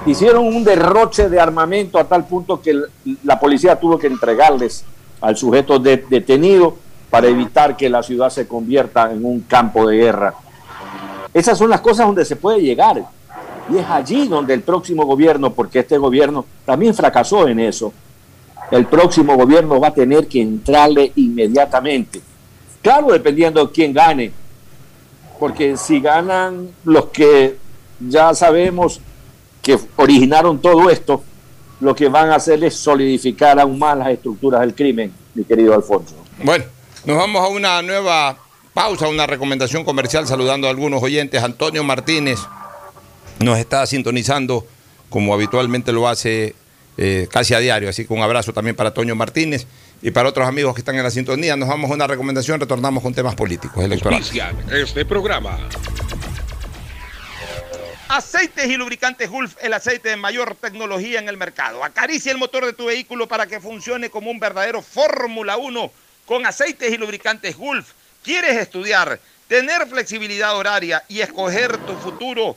Hicieron un derroche de armamento a tal punto que la policía tuvo que entregarles al sujeto detenido para evitar que la ciudad se convierta en un campo de guerra. Esas son las cosas donde se puede llegar. Y es allí donde el próximo gobierno, porque este gobierno también fracasó en eso, el próximo gobierno va a tener que entrarle inmediatamente. Claro, dependiendo de quién gane, porque si ganan los que ya sabemos que originaron todo esto, lo que van a hacer es solidificar aún más las estructuras del crimen, mi querido Alfonso. Bueno, nos vamos a una nueva pausa, una recomendación comercial, saludando a algunos oyentes. Antonio Martínez nos está sintonizando como habitualmente lo hace eh, casi a diario. Así que un abrazo también para Antonio Martínez y para otros amigos que están en la sintonía. Nos vamos a una recomendación, retornamos con temas políticos electorales. Este programa. Aceites y lubricantes Gulf, el aceite de mayor tecnología en el mercado. Acaricia el motor de tu vehículo para que funcione como un verdadero Fórmula 1 con aceites y lubricantes Gulf. ¿Quieres estudiar, tener flexibilidad horaria y escoger tu futuro?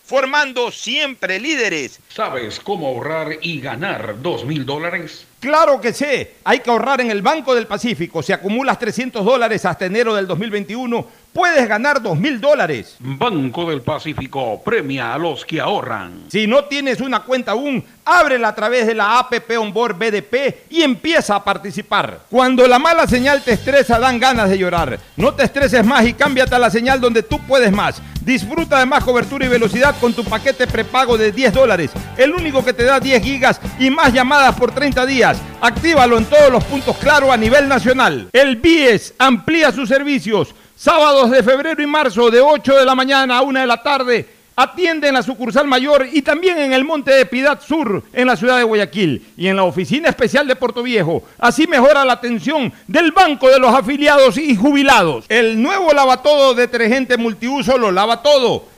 formando siempre líderes. ¿Sabes cómo ahorrar y ganar dos mil dólares? Claro que sé. Hay que ahorrar en el Banco del Pacífico. Si acumulas 300 dólares hasta enero del 2021, puedes ganar 2 mil dólares. Banco del Pacífico premia a los que ahorran. Si no tienes una cuenta aún, ábrela a través de la APP Onboard BDP y empieza a participar. Cuando la mala señal te estresa, dan ganas de llorar. No te estreses más y cámbiate a la señal donde tú puedes más. Disfruta de más cobertura y velocidad con tu paquete prepago de 10 dólares, el único que te da 10 gigas y más llamadas por 30 días. Actívalo en todos los puntos claro a nivel nacional. El BIES amplía sus servicios. Sábados de febrero y marzo de 8 de la mañana a 1 de la tarde. Atiende en la sucursal mayor y también en el Monte de Piedad Sur, en la ciudad de Guayaquil, y en la oficina especial de Puerto Viejo. Así mejora la atención del Banco de los Afiliados y Jubilados. El nuevo lavatodo detergente multiuso lo lava todo,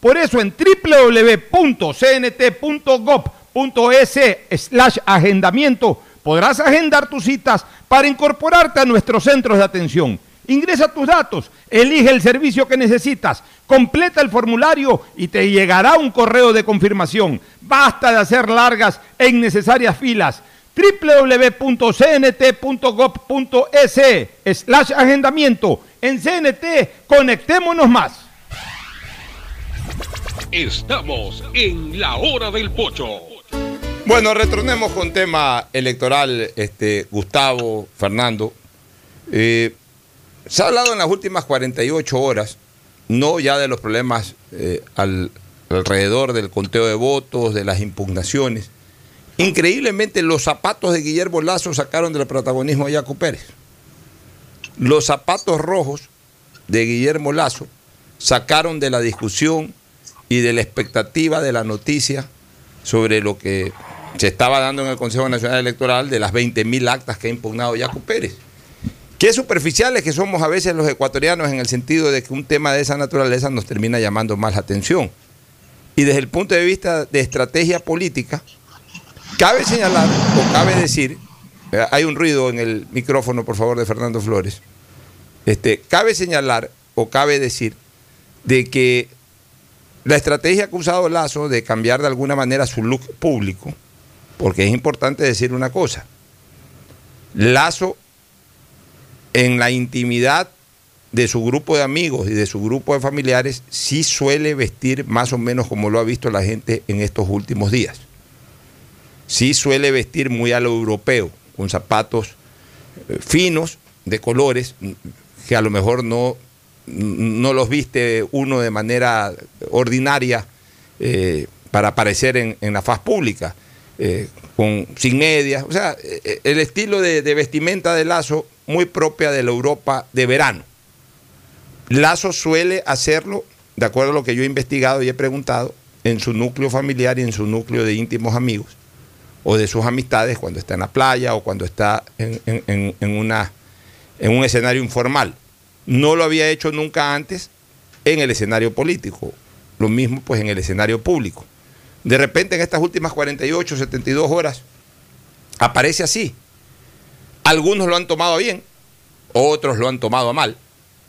Por eso en www.cnt.gov.es slash agendamiento podrás agendar tus citas para incorporarte a nuestros centros de atención. Ingresa tus datos, elige el servicio que necesitas, completa el formulario y te llegará un correo de confirmación. Basta de hacer largas e innecesarias filas www.cnt.gov.es slash agendamiento. En CNT, conectémonos más. Estamos en la hora del pocho. Bueno, retornemos con tema electoral, este, Gustavo, Fernando. Eh, se ha hablado en las últimas 48 horas, no ya de los problemas eh, al, alrededor del conteo de votos, de las impugnaciones. Increíblemente, los zapatos de Guillermo Lazo sacaron del protagonismo a Jaco Pérez. Los zapatos rojos de Guillermo Lazo sacaron de la discusión y de la expectativa de la noticia sobre lo que se estaba dando en el Consejo Nacional Electoral de las 20.000 actas que ha impugnado Jaco Pérez. Qué superficiales que somos a veces los ecuatorianos en el sentido de que un tema de esa naturaleza nos termina llamando más la atención. Y desde el punto de vista de estrategia política, cabe señalar o cabe decir, eh, hay un ruido en el micrófono, por favor, de Fernando Flores, este, cabe señalar o cabe decir de que la estrategia que ha usado Lazo de cambiar de alguna manera su look público, porque es importante decir una cosa, Lazo en la intimidad de su grupo de amigos y de su grupo de familiares sí suele vestir más o menos como lo ha visto la gente en estos últimos días. Sí suele vestir muy a lo europeo, con zapatos eh, finos, de colores, que a lo mejor no no los viste uno de manera ordinaria eh, para aparecer en, la faz pública, eh, con, sin medias. O sea, eh, el estilo de, vestimenta de Lazo muy propia de la Europa de verano. Lazo suele hacerlo, de acuerdo a lo que yo he investigado y he preguntado, en su núcleo familiar y en su núcleo de íntimos amigos, o de sus amistades cuando está en la playa o cuando está en, en una, en un escenario informal. No lo había hecho nunca antes en el escenario político. Lo mismo pues en el escenario público. De repente en estas últimas 48, 72 horas aparece así. Algunos lo han tomado bien, otros lo han tomado a mal,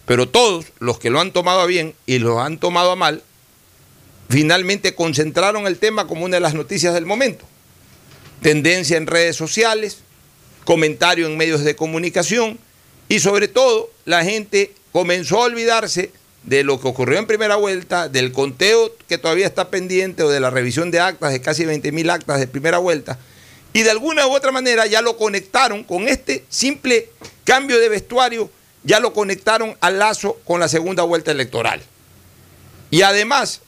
pero todos los que lo han tomado a bien y lo han tomado a mal, finalmente concentraron el tema como una de las noticias del momento. Tendencia en redes sociales, comentario en medios de comunicación y sobre todo, la gente comenzó a olvidarse de lo que ocurrió en primera vuelta, del conteo que todavía está pendiente o de la revisión de actas, de casi 20 mil actas de primera vuelta, y de alguna u otra manera ya lo conectaron con este simple cambio de vestuario, ya lo conectaron al lazo con la segunda vuelta electoral. Y además,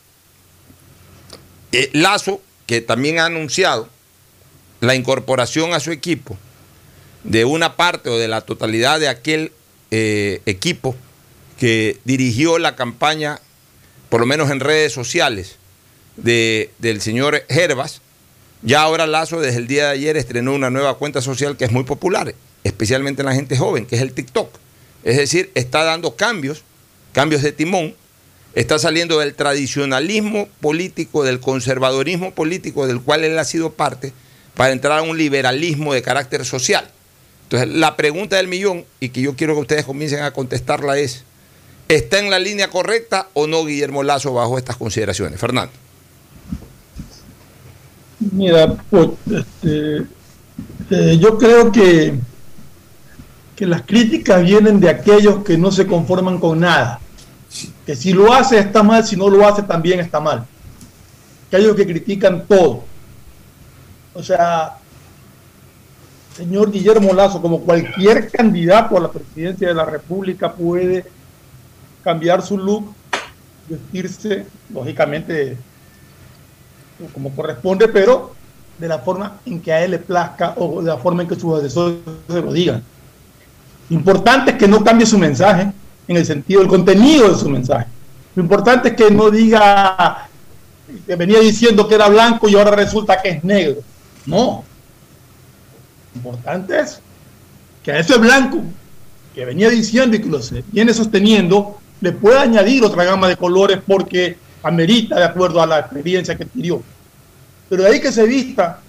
eh, Lazo, que también ha anunciado la incorporación a su equipo de una parte o de la totalidad de aquel eh, equipo que dirigió la campaña, por lo menos en redes sociales, de, del señor Herbas, ya ahora Lazo desde el día de ayer estrenó una nueva cuenta social que es muy popular, especialmente en la gente joven, que es el TikTok. Es decir, está dando cambios, cambios de timón, está saliendo del tradicionalismo político, del conservadorismo político del cual él ha sido parte, para entrar a un liberalismo de carácter social. Entonces, la pregunta del millón, y que yo quiero que ustedes comiencen a contestarla es, ¿está en la línea correcta o no Guillermo Lazo bajo estas consideraciones? Fernando. Mira, pues, este, eh, yo creo que, que las críticas vienen de aquellos que no se conforman con nada. Que si lo hace está mal, si no lo hace también está mal. Aquellos que critican todo. O sea, señor Guillermo Lazo, como cualquier candidato a la presidencia de la República, puede cambiar su look vestirse, lógicamente, como corresponde, pero de la forma en que a él le plazca o de la forma en que sus asesores se lo digan. Importante es que no cambie su mensaje en el sentido del contenido de su mensaje. Lo importante es que no diga que venía diciendo que era blanco y ahora resulta que es negro. No. Lo importante es que a ese blanco que venía diciendo y que lo viene sosteniendo, le pueda añadir otra gama de colores porque amerita de acuerdo a la experiencia que adquirió. Pero de ahí que se vista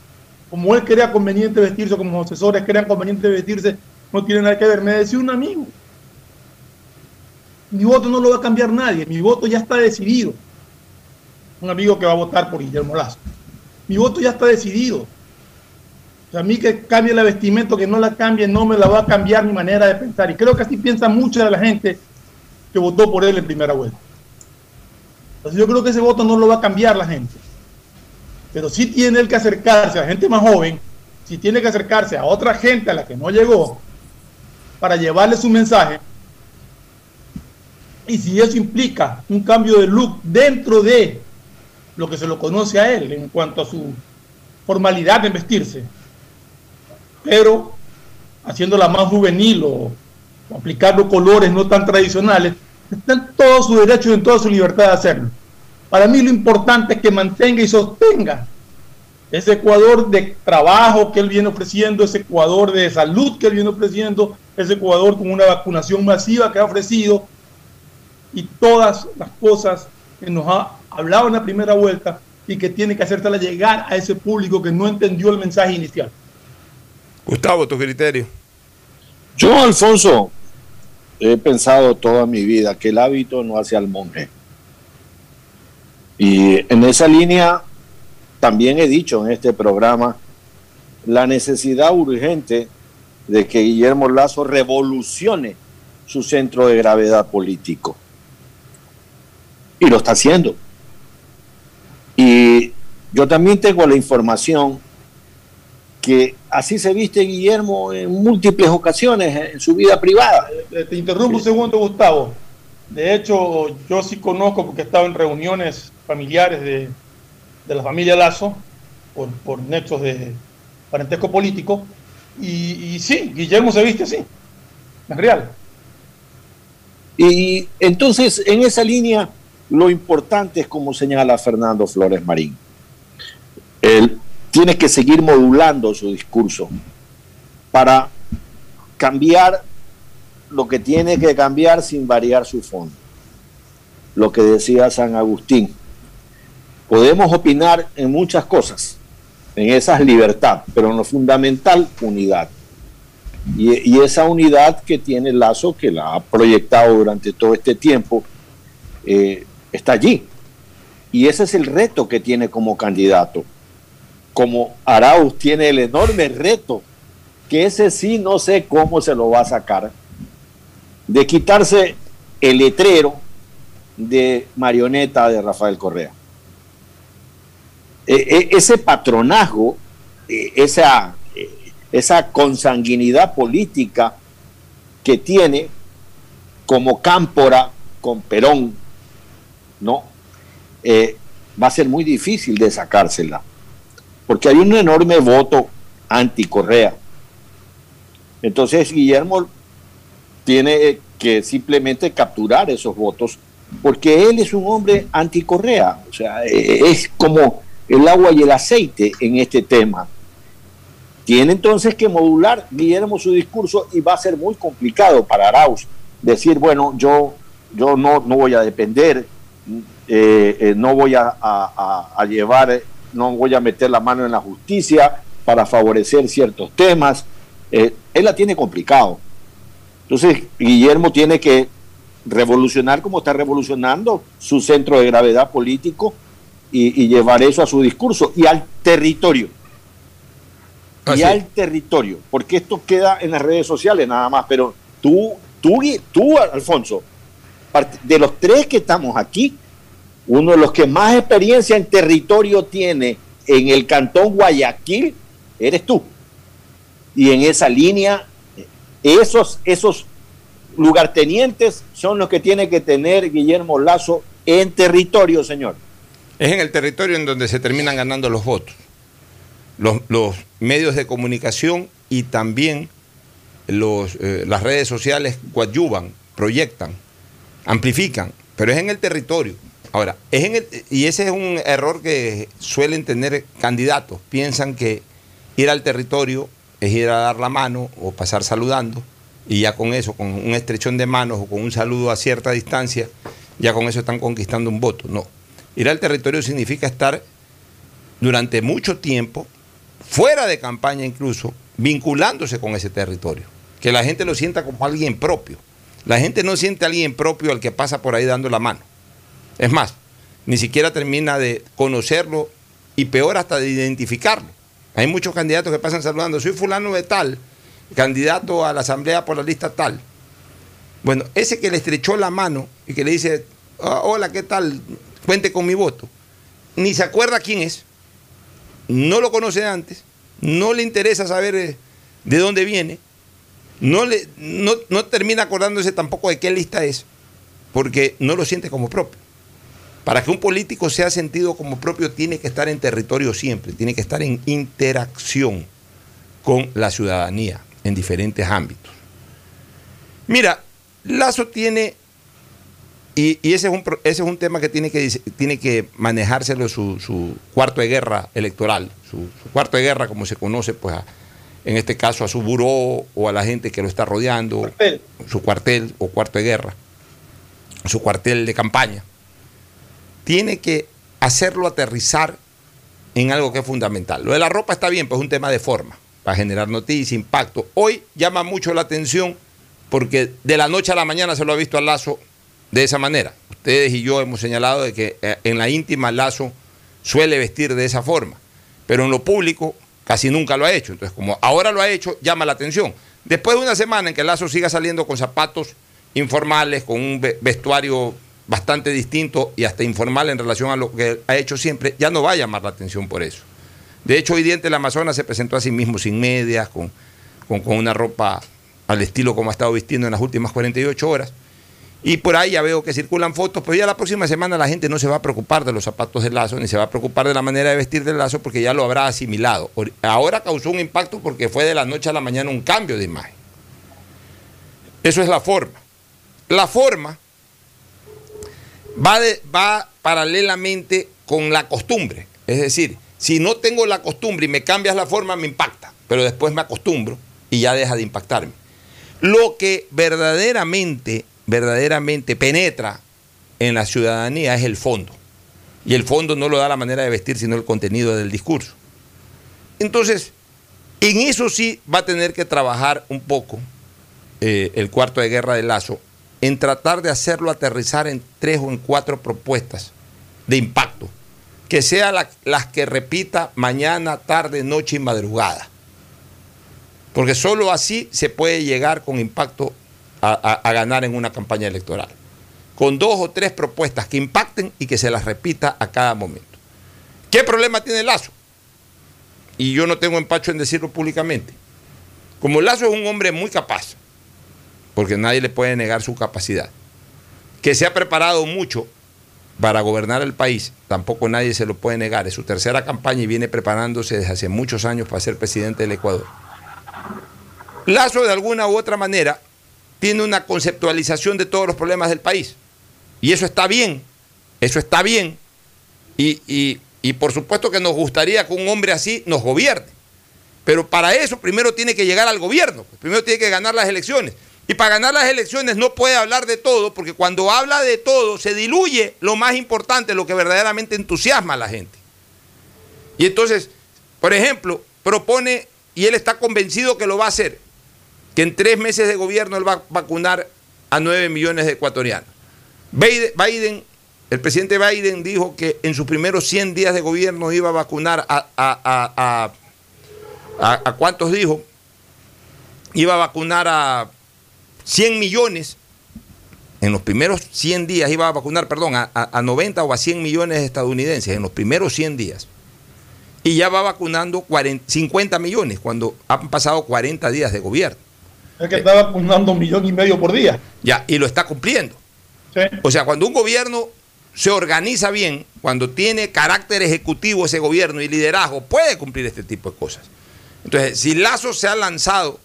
como él crea conveniente vestirse, como los asesores crean conveniente vestirse, no tiene nada que ver. Me decía un amigo, mi voto no lo va a cambiar nadie, mi voto ya está decidido. Un amigo que va a votar por Guillermo Lazo. Mi voto ya está decidido. A mí que cambie la vestimenta, que no la cambie, no me la va a cambiar mi manera de pensar. Y creo que así piensa mucha de la gente que votó por él en primera vuelta. Entonces yo creo que ese voto no lo va a cambiar la gente. Pero sí tiene él que acercarse a la gente más joven, si tiene que acercarse a otra gente a la que no llegó, para llevarle su mensaje. Y si eso implica un cambio de look dentro de lo que se lo conoce a él en cuanto a su formalidad de vestirse, pero haciéndola más juvenil o, aplicando colores no tan tradicionales, está en todo su derecho y en toda su libertad de hacerlo. Para mí lo importante es que mantenga y sostenga ese Ecuador de trabajo que él viene ofreciendo, ese Ecuador de salud que él viene ofreciendo, ese Ecuador con una vacunación masiva que ha ofrecido y todas las cosas que nos ha hablado en la primera vuelta y que tiene que hacérsela llegar a ese público que no entendió el mensaje inicial. Gustavo, tu criterio. Yo, Alfonso, he pensado toda mi vida que el hábito no hace al monje. Y en esa línea también he dicho en este programa la necesidad urgente de que Guillermo Lazo revolucione su centro de gravedad político. Y lo está haciendo. Y yo también tengo la información que así se viste Guillermo en múltiples ocasiones en su vida privada. Eh, te interrumpo un segundo, Gustavo. De hecho, yo sí conozco porque he estado en reuniones familiares de, la familia Lazo por, por nexos de parentesco político. Y, y, sí, Guillermo se viste así, es real. Y entonces, en esa línea, lo importante es como señala Fernando Flores Marín. Él tiene que seguir modulando su discurso para cambiar lo que tiene que cambiar sin variar su fondo. Lo que decía San Agustín. Podemos opinar en muchas cosas, en esas libertad, pero en lo fundamental, unidad. Y, esa unidad que tiene Lazo, que la ha proyectado durante todo este tiempo, eh, está allí. Y ese es el reto que tiene como candidato. Como Arauz tiene el enorme reto, que ese sí no sé cómo se lo va a sacar, de quitarse el letrero de marioneta de Rafael Correa. E, e, ese patronazgo, e, esa, esa consanguinidad política que tiene como cámpora con Perón, ¿no? Eh, va a ser muy difícil de sacársela, porque hay un enorme voto anti-Correa. Entonces Guillermo tiene que simplemente capturar esos votos, porque él es un hombre anti-Correa, o sea, es como el agua y el aceite en este tema. Tiene entonces que modular Guillermo su discurso y va a ser muy complicado para Arauz decir, bueno, yo, yo no, no voy a depender, eh, eh, no voy a, llevar, no voy a meter la mano en la justicia para favorecer ciertos temas. Eh, él la tiene complicado. Entonces, Guillermo tiene que revolucionar como está revolucionando su centro de gravedad político y, llevar eso a su discurso y al territorio. y al territorio, porque esto queda en las redes sociales nada más, pero tú, tú, tú, Alfonso, de los tres que estamos aquí, uno de los que más experiencia en territorio tiene en el cantón Guayaquil, eres tú. Y en esa línea, esos, esos lugartenientes son los que tiene que tener Guillermo Lazo en territorio, señor. Es en el territorio en donde se terminan ganando los votos. Los, medios de comunicación y también los, eh, las redes sociales coadyuvan, proyectan, amplifican, pero es en el territorio. Ahora, y ese es un error que suelen tener candidatos. Piensan que ir al territorio es ir a dar la mano o pasar saludando y ya con eso, con un estrechón de manos o con un saludo a cierta distancia, ya con eso están conquistando un voto. No. Ir al territorio significa estar durante mucho tiempo, fuera de campaña incluso, vinculándose con ese territorio. Que la gente lo sienta como alguien propio. La gente no siente a alguien propio al que pasa por ahí dando la mano. Es más, ni siquiera termina de conocerlo y peor hasta de identificarlo. Hay muchos candidatos que pasan saludando, soy fulano de tal, candidato a la asamblea por la lista tal. Bueno, ese que le estrechó la mano y que le dice, "Ah, hola, ¿qué tal? Cuente con mi voto. Ni se acuerda quién es, no lo conoce antes, no le interesa saber eh, de dónde viene, no, le, no, no termina acordándose tampoco de qué lista es, porque no lo siente como propio. Para que un político sea sentido como propio tiene que estar en territorio siempre, tiene que estar en interacción con la ciudadanía en diferentes ámbitos. Mira, Lazo tiene, y, y ese, es un, ese es un tema que tiene que, tiene que manejárselo su, su cuarto de guerra electoral, su, su cuarto de guerra como se conoce, pues a- en este caso a su buró o a la gente que lo está rodeando, su cuartel o cuarto de guerra, su cuartel de campaña tiene que hacerlo aterrizar en algo que es fundamental. Lo de la ropa está bien, pues es un tema de forma, para generar noticia, impacto. Hoy llama mucho la atención porque de la noche a la mañana se lo ha visto al Lazo de esa manera. Ustedes y yo hemos señalado de que eh, en la íntima Lazo suele vestir de esa forma, pero en lo público casi nunca lo ha hecho. Entonces, como ahora lo ha hecho, llama la atención. Después de una semana en que Lazo siga saliendo con zapatos informales, con un ve- vestuario bastante distinto y hasta informal en relación a lo que ha hecho siempre, ya no va a llamar la atención por eso. De hecho, hoy día el Amazonas se presentó a sí mismo sin medias, con, con, una ropa al estilo como ha estado vistiendo en las últimas 48 horas. Y por ahí ya veo que circulan fotos, pero ya la próxima semana la gente no se va a preocupar de los zapatos de lazo, ni se va a preocupar de la manera de vestir del lazo, porque ya lo habrá asimilado. Or- Ahora causó un impacto porque fue de la noche a la mañana un cambio de imagen. Eso es la forma. La forma va, paralelamente con la costumbre. Es decir, si no tengo la costumbre y me cambias la forma, me impacta, pero después me acostumbro y ya deja de impactarme. Lo que verdaderamente, verdaderamente penetra en la ciudadanía es el fondo. Y el fondo no lo da la manera de vestir, sino el contenido del discurso. Entonces, en eso sí va a tener que trabajar un poco eh, el cuarto de guerra de Lazo, en tratar de hacerlo aterrizar en tres o en cuatro propuestas de impacto, que sean la- las que repita mañana, tarde, noche y madrugada. Porque solo así se puede llegar con impacto a- a ganar en una campaña electoral. Con dos o tres propuestas que impacten y que se las repita a cada momento. ¿Qué problema tiene Lazo? Y yo no tengo empacho en decirlo públicamente. Como Lazo es un hombre muy capaz, porque nadie le puede negar su capacidad, que se ha preparado mucho para gobernar el país, tampoco nadie se lo puede negar. Es su tercera campaña y viene preparándose desde hace muchos años para ser presidente del Ecuador. Lazo, de alguna u otra manera, tiene una conceptualización de todos los problemas del país. Y eso está bien, eso está bien. Y, y- y por supuesto que nos gustaría que un hombre así nos gobierne. Pero para eso primero tiene que llegar al gobierno, pues, primero tiene que ganar las elecciones. Y para ganar las elecciones no puede hablar de todo, porque cuando habla de todo se diluye lo más importante, lo que verdaderamente entusiasma a la gente. Y entonces, por ejemplo, propone, y él está convencido que lo va a hacer, que en tres meses de gobierno él va a vacunar a nueve millones de ecuatorianos. Biden, el presidente Biden dijo que en sus primeros 100 días de gobierno iba a vacunar a, a- a- a- a cuántos dijo, iba a vacunar a 100 millones, en los primeros 100 días iba a vacunar, perdón, a, a- a 90 o a 100 millones de estadounidenses en los primeros 100 días. Y ya va vacunando 40 50 millones cuando han pasado 40 días de gobierno. Es que está vacunando un millón y medio por día. Ya, y lo está cumpliendo. Sí. O sea, cuando un gobierno se organiza bien, cuando tiene carácter ejecutivo ese gobierno y liderazgo, puede cumplir este tipo de cosas. Entonces, si Lazo se ha lanzado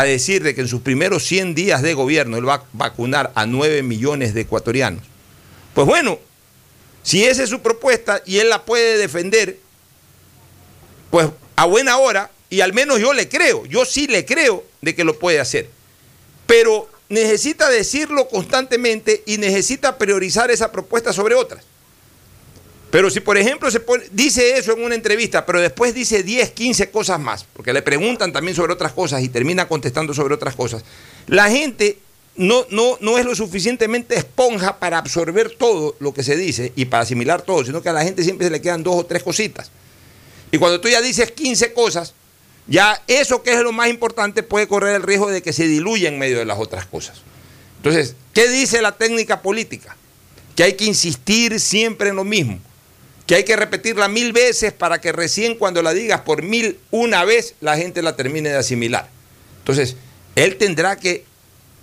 a decir de que en sus primeros 100 días de gobierno él va a vacunar a 9 millones de ecuatorianos, pues bueno, si esa es su propuesta y él la puede defender, pues a buena hora, y al menos yo le creo, yo sí le creo de que lo puede hacer. Pero necesita decirlo constantemente y necesita priorizar esa propuesta sobre otras. Pero si, por ejemplo, se dice eso en una entrevista, pero después dice 10, 15 cosas más, porque le preguntan también sobre otras cosas y termina contestando sobre otras cosas, la gente no, no, no es lo suficientemente esponja para absorber todo lo que se dice y para asimilar todo, sino que a la gente siempre se le quedan dos o tres cositas. Y cuando tú ya dices 15 cosas, ya eso que es lo más importante puede correr el riesgo de que se diluya en medio de las otras cosas. Entonces, ¿qué dice la técnica política? Que hay que insistir siempre en lo mismo que hay que repetirla mil veces para que recién cuando la digas por mil una vez la gente la termine de asimilar. Entonces, él tendrá que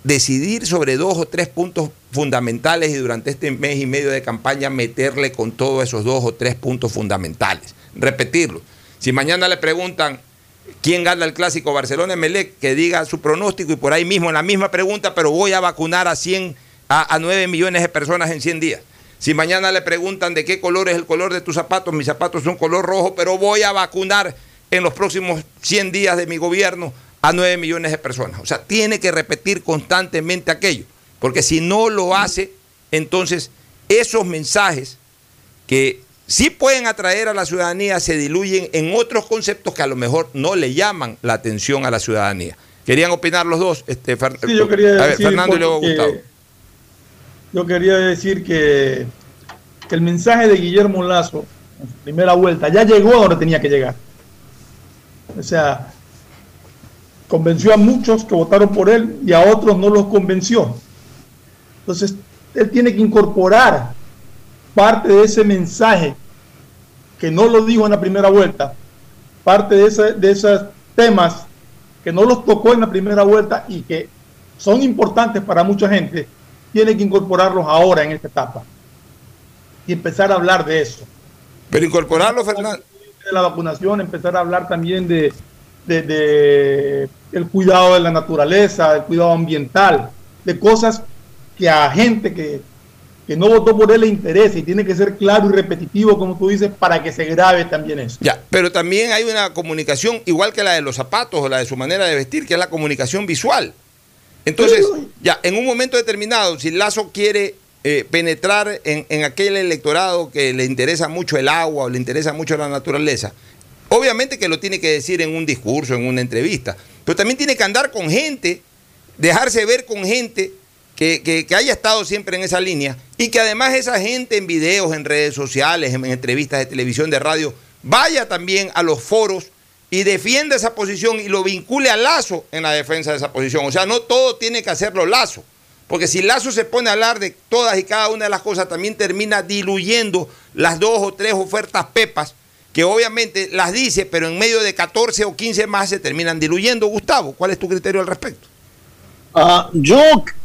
decidir sobre dos o tres puntos fundamentales y durante este mes y medio de campaña meterle con todos esos dos o tres puntos fundamentales. Repetirlo. Si mañana le preguntan quién gana el clásico Barcelona-Emelec, que diga su pronóstico y por ahí mismo la misma pregunta, pero voy a vacunar a 100 a, a 9 millones de personas en 100 días. Si mañana le preguntan de qué color es el color de tus zapatos, mis zapatos son color rojo, pero voy a vacunar en los próximos 100 días de mi gobierno a 9 millones de personas. O sea, tiene que repetir constantemente aquello, porque si no lo hace, entonces esos mensajes que sí pueden atraer a la ciudadanía se diluyen en otros conceptos que a lo mejor no le llaman la atención a la ciudadanía. ¿Querían opinar los dos? Este, yo quería Fernando y luego Gustavo yo quería decir que, el mensaje de Guillermo Lazo en su primera vuelta ya llegó a donde tenía que llegar. O sea, convenció a muchos que votaron por él y a otros no los convenció. Entonces, él tiene que incorporar parte de ese mensaje que no lo dijo en la primera vuelta, parte de, de esos temas que no los tocó en la primera vuelta y que son importantes para mucha gente, tiene que incorporarlos ahora en esta etapa y empezar a hablar de eso. Pero incorporarlos, Fernando. De la vacunación, empezar a hablar también de, de, el cuidado de la naturaleza, el cuidado ambiental, de cosas que a gente que, que no votó por él le interesa y tiene que ser claro y repetitivo, como tú dices, para que se grabe también eso. Ya, pero también hay una comunicación igual que la de los zapatos o la de su manera de vestir, que es la comunicación visual. Entonces, ya, en un momento determinado, si Lazo quiere eh, penetrar en, aquel electorado que le interesa mucho el agua o le interesa mucho la naturaleza, obviamente que lo tiene que decir en un discurso, en una entrevista, pero también tiene que andar con gente, dejarse ver con gente que, que, haya estado siempre en esa línea y que además esa gente en videos, en redes sociales, en entrevistas de televisión, de radio, vaya también a los foros y defienda esa posición y lo vincule a Lazo en la defensa de esa posición. O sea, no todo tiene que hacerlo Lazo. Porque si Lazo se pone a hablar de todas y cada una de las cosas, también termina diluyendo las dos o tres ofertas pepas, que obviamente las dice, pero en medio de 14 o 15 más se terminan diluyendo. Gustavo, ¿cuál es tu criterio al respecto? Ah, yo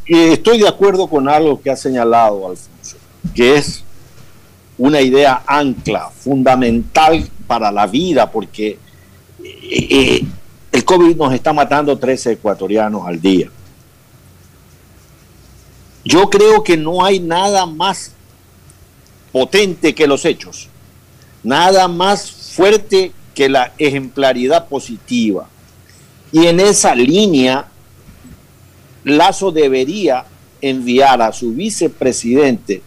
eh, estoy de acuerdo con algo que ha señalado Alfonso, que es una idea ancla, fundamental para la vida, porque eh, el COVID nos está matando 13 ecuatorianos al día. Yo creo que no hay nada más potente que los hechos, nada más fuerte que la ejemplaridad positiva. Y en esa línea, Lazo debería enviar a su vicepresidente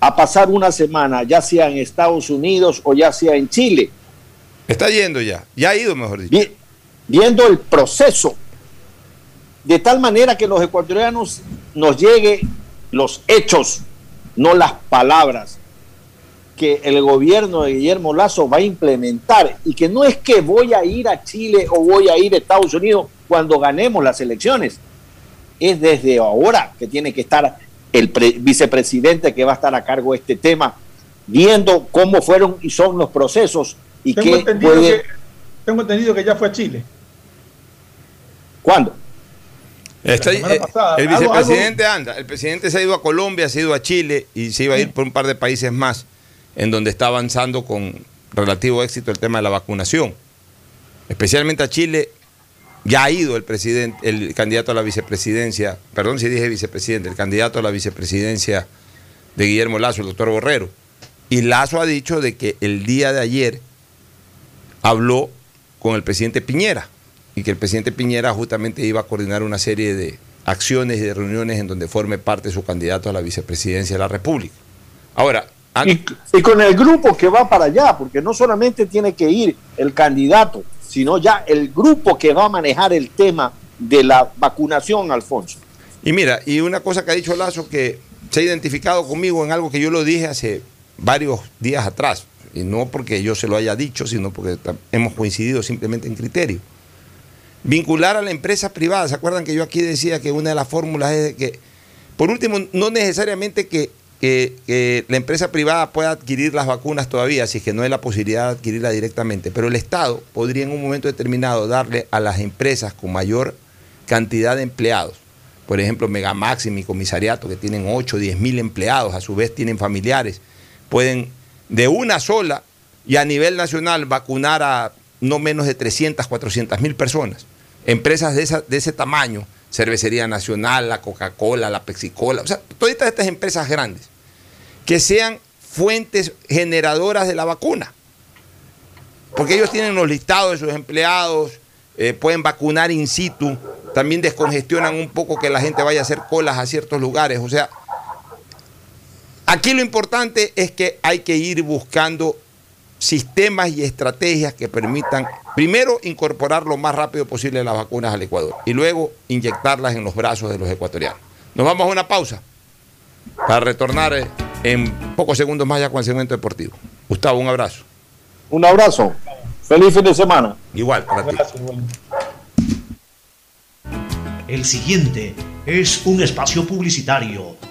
a pasar una semana, ya sea en Estados Unidos o ya sea en Chile, Está yendo ya, ya ha ido, mejor dicho. Viendo el proceso, de tal manera que los ecuatorianos nos llegue los hechos, no las palabras, que el gobierno de Guillermo Lazo va a implementar. Y que no es que voy a ir a Chile o voy a ir a Estados Unidos cuando ganemos las elecciones, es desde ahora que tiene que estar el vicepresidente que va a estar a cargo de este tema, viendo cómo fueron y son los procesos tengo, entendido que, tengo entendido que ya fue a Chile. ¿Cuándo? Está- eh, el vicepresidente anda, el presidente se ha ido a Colombia, se ha ido a Chile y se iba a ir por un par de países más, en donde está avanzando con relativo éxito el tema de la vacunación. Especialmente a Chile, ya ha ido el presidente, el candidato a la vicepresidencia, perdón si dije vicepresidente, el candidato a la vicepresidencia de Guillermo Lazo, el doctor Borrero. Y Lazo ha dicho de que el día de ayer habló con el presidente Piñera y que el presidente Piñera justamente iba a coordinar una serie de acciones y de reuniones en donde forme parte su candidato a la vicepresidencia de la República. Ahora, an- Y con el grupo que va para allá, porque no solamente tiene que ir el candidato, sino ya el grupo que va a manejar el tema de la vacunación, Alfonso. Y mira, y una cosa que ha dicho Lazo que se ha identificado conmigo en algo que yo lo dije hace varios días atrás, y no porque yo se lo haya dicho, sino porque hemos coincidido simplemente en criterio. Vincular a la empresa privada, ¿se acuerdan que yo aquí decía que una de las fórmulas es que, por último, no necesariamente que, que- la empresa privada pueda adquirir las vacunas todavía, si es que no hay la posibilidad de adquirirla directamente, pero el Estado podría en un momento determinado darle a las empresas con mayor cantidad de empleados, por ejemplo, Megamax y mi comisariato, que tienen 8 o 10 mil empleados, a su vez tienen familiares, pueden de una sola y a nivel nacional vacunar a no menos de 300, 400 mil personas. Empresas de, esa- de ese tamaño, Cervecería Nacional, la Coca-Cola, la Pepsi-Cola, o sea, todas estas empresas grandes, que sean fuentes generadoras de la vacuna. Porque ellos tienen los listados de sus empleados, eh, pueden vacunar in situ, también descongestionan un poco que la gente vaya a hacer colas a ciertos lugares. O sea, aquí lo importante es que hay que ir buscando sistemas y estrategias que permitan, primero, incorporar lo más rápido posible las vacunas al Ecuador y luego inyectarlas en los brazos de los ecuatorianos. Nos vamos a una pausa para retornar eh, en pocos segundos más ya con el segmento deportivo. Gustavo, un abrazo. Un abrazo. Feliz fin de semana. Igual para ti. El siguiente es un espacio publicitario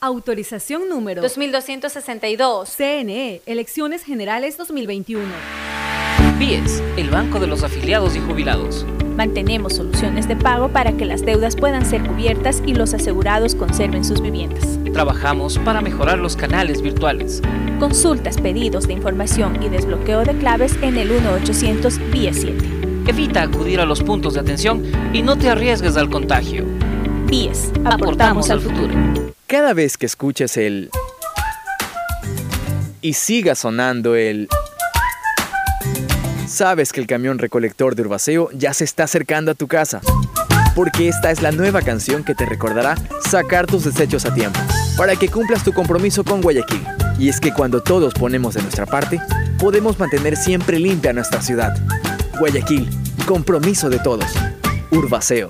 Autorización número 2262. CNE, Elecciones Generales 2021. BIES, el Banco de los Afiliados y Jubilados. Mantenemos soluciones de pago para que las deudas puedan ser cubiertas y los asegurados conserven sus viviendas. Trabajamos para mejorar los canales virtuales. Consultas, pedidos de información y desbloqueo de claves en el 1800 vía 7. Evita acudir a los puntos de atención y no te arriesgues al contagio. BIES, aportamos al futuro. Cada vez que escuches el... y siga sonando el... Sabes que el camión recolector de Urbaceo ya se está acercando a tu casa. Porque esta es la nueva canción que te recordará sacar tus desechos a tiempo, para que cumplas tu compromiso con Guayaquil. Y es que cuando todos ponemos de nuestra parte, podemos mantener siempre limpia nuestra ciudad. Guayaquil, compromiso de todos. Urbaceo.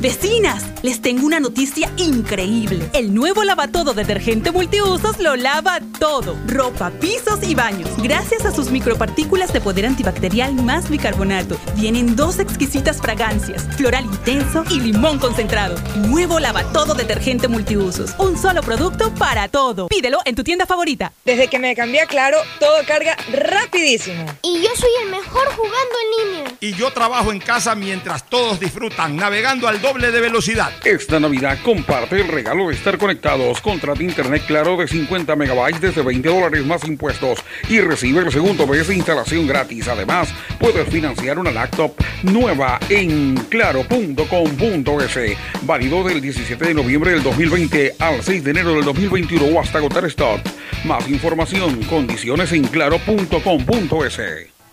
Vecinas, les tengo una noticia increíble. El nuevo lavatodo detergente multiusos lo lava todo. Ropa, pisos y baños. Gracias a sus micropartículas de poder antibacterial más bicarbonato. Vienen dos exquisitas fragancias, floral intenso y limón concentrado. Nuevo lavatodo detergente multiusos. Un solo producto para todo. Pídelo en tu tienda favorita. Desde que me cambié a Claro, todo carga rapidísimo. Y yo soy el mejor jugando en línea. Y yo trabajo en casa mientras todos disfrutan, navegando al doble de velocidad. Esta Navidad comparte el regalo de estar conectados. Contrata internet claro de 50 megabytes desde 20 dólares más impuestos y recibe el segundo mes de instalación gratis. Además, puedes financiar una laptop nueva en claro.com.es. Válido del 17 de noviembre del 2020 al 6 de enero del 2021 o hasta agotar stock. Más información, condiciones en claro.com.es.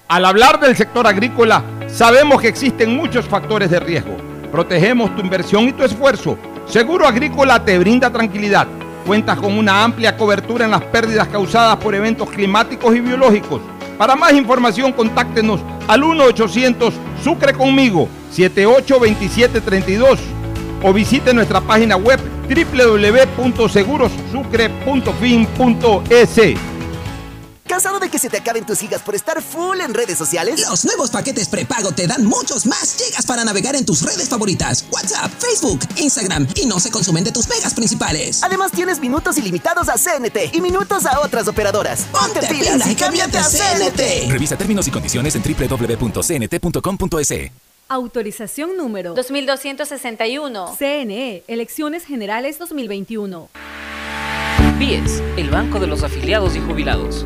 Al hablar del sector agrícola, sabemos que existen muchos factores de riesgo. Protegemos tu inversión y tu esfuerzo. Seguro Agrícola te brinda tranquilidad. Cuentas con una amplia cobertura en las pérdidas causadas por eventos climáticos y biológicos. Para más información, contáctenos al 1-800 Sucre conmigo 782732 o visite nuestra página web www.segurosucre.fin.es. ¿Cansado de que se te acaben tus gigas por estar full en redes sociales? Los nuevos paquetes prepago te dan muchos más gigas para navegar en tus redes favoritas. WhatsApp, Facebook, Instagram y no se consumen de tus megas principales. Además tienes minutos ilimitados a CNT y minutos a otras operadoras. Ponte, Ponte pilas pila y cámbiate a CNT. Revisa términos y condiciones en www.cnt.com.es. Autorización número 2261. CNE, Elecciones Generales 2021. BIES, el banco de los afiliados y jubilados.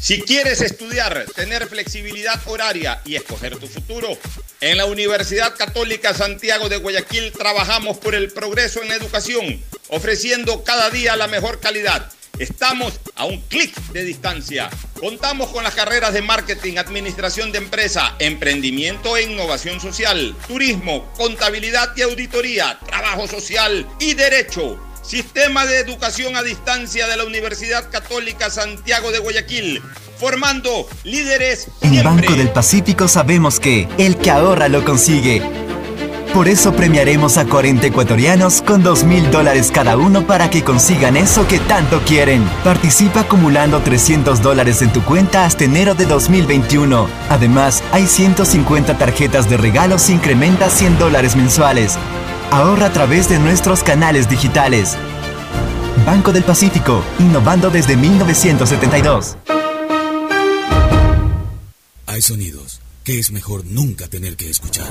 Si quieres estudiar, tener flexibilidad horaria y escoger tu futuro, en la Universidad Católica Santiago de Guayaquil trabajamos por el progreso en la educación, ofreciendo cada día la mejor calidad. Estamos a un clic de distancia. Contamos con las carreras de marketing, administración de empresa, emprendimiento e innovación social, turismo, contabilidad y auditoría, trabajo social y derecho. Sistema de Educación a Distancia de la Universidad Católica Santiago de Guayaquil, formando líderes En Banco del Pacífico sabemos que el que ahorra lo consigue. Por eso premiaremos a 40 ecuatorianos con 2 mil dólares cada uno para que consigan eso que tanto quieren. Participa acumulando 300 dólares en tu cuenta hasta enero de 2021. Además, hay 150 tarjetas de regalos e incrementa 100 dólares mensuales. Ahorra a través de nuestros canales digitales. Banco del Pacífico, innovando desde 1972. Hay sonidos que es mejor nunca tener que escuchar.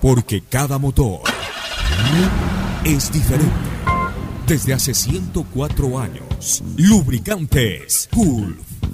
Porque cada motor es diferente. Desde hace 104 años, Lubricantes Gulf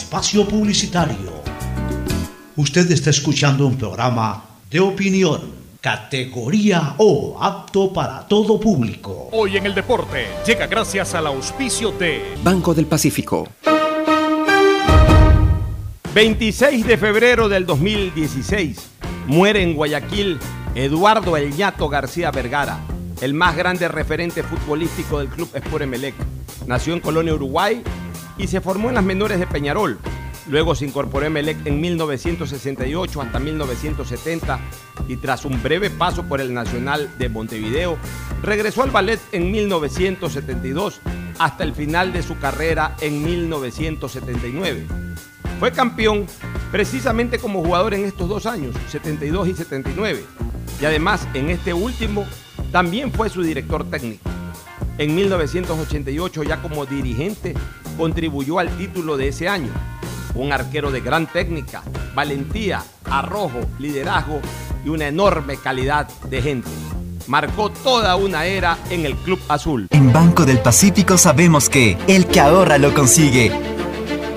espacio publicitario. Usted está escuchando un programa de opinión, categoría O, apto para todo público. Hoy en el deporte llega gracias al auspicio de Banco del Pacífico. 26 de febrero del 2016 muere en Guayaquil Eduardo El Ñato García Vergara, el más grande referente futbolístico del club Sport Emelec. Nació en Colonia, Uruguay y se formó en las menores de Peñarol. Luego se incorporó a Emelec en 1968 hasta 1970 y tras un breve paso por el Nacional de Montevideo, regresó al ballet en 1972 hasta el final de su carrera en 1979. Fue campeón precisamente como jugador en estos dos años, 72 y 79. Y además en este último también fue su director técnico. En 1988 ya como dirigente contribuyó al título de ese año. Un arquero de gran técnica, valentía, arrojo, liderazgo y una enorme calidad de gente. Marcó toda una era en el Club Azul. En Banco del Pacífico sabemos que el que ahorra lo consigue.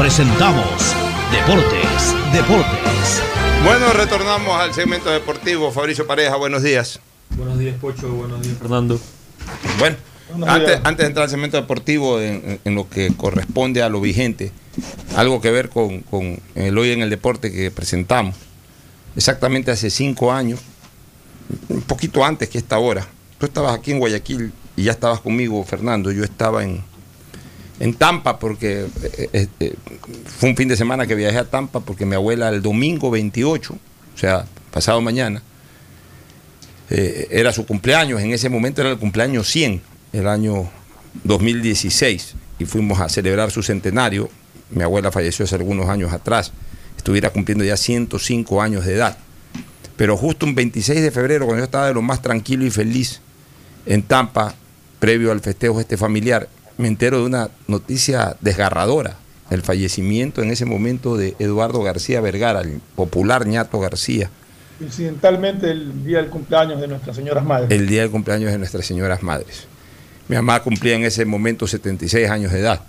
presentamos Deportes, Deportes. Bueno, retornamos al segmento deportivo. Fabricio Pareja, buenos días. Buenos días, Pocho. Buenos días, Fernando. Bueno, antes, antes de entrar al segmento deportivo, en, en lo que corresponde a lo vigente, algo que ver con, con el Hoy en el Deporte que presentamos. Exactamente hace cinco años, un poquito antes que esta hora. Tú estabas aquí en Guayaquil y ya estabas conmigo, Fernando. Yo estaba en, en Tampa porque eh, eh, fue un fin de semana que viajé a Tampa porque mi abuela el domingo 28, o sea, pasado mañana, eh, era su cumpleaños. En ese momento era el cumpleaños 100, el año 2016, y fuimos a celebrar su centenario. Mi abuela falleció hace algunos años atrás, estuviera cumpliendo ya 105 años de edad. Pero justo un 26 de febrero, cuando yo estaba de lo más tranquilo y feliz en Tampa, previo al festejo este familiar, me entero de una noticia desgarradora, el fallecimiento en ese momento de Eduardo García Vergara, el popular ñato García. Incidentalmente el día del cumpleaños de Nuestras Señoras Madres. El día del cumpleaños de Nuestras Señoras Madres. Mi mamá cumplía en ese momento 76 años de edad.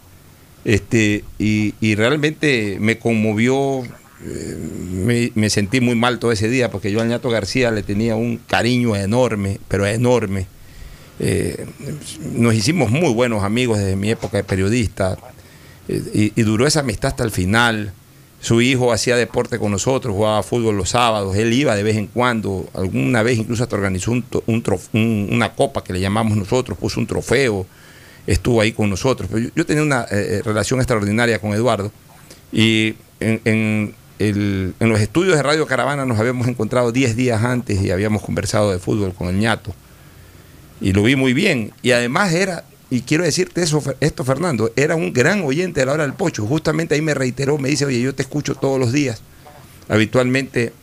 Este, y, y realmente me conmovió, eh, me, me, sentí muy mal todo ese día porque yo al ñato García le tenía un cariño enorme, pero enorme. Eh, nos hicimos muy buenos amigos desde mi época de periodista eh, y, duró esa amistad hasta el final. Su hijo hacía deporte con nosotros, jugaba fútbol los sábados, él iba de vez en cuando, alguna vez incluso hasta organizó un, un, un, una copa que le llamamos nosotros, puso un trofeo, estuvo ahí con nosotros. Yo, tenía una eh, relación extraordinaria con Eduardo y en, en, en, los estudios de Radio Caravana nos habíamos encontrado 10 días antes y habíamos conversado de fútbol con el ñato y lo vi muy bien. Y además era, y quiero decirte eso, esto Fernando, era un gran oyente de la hora del pocho. Justamente ahí me reiteró, me dice, oye, yo te escucho todos los días. Habitualmente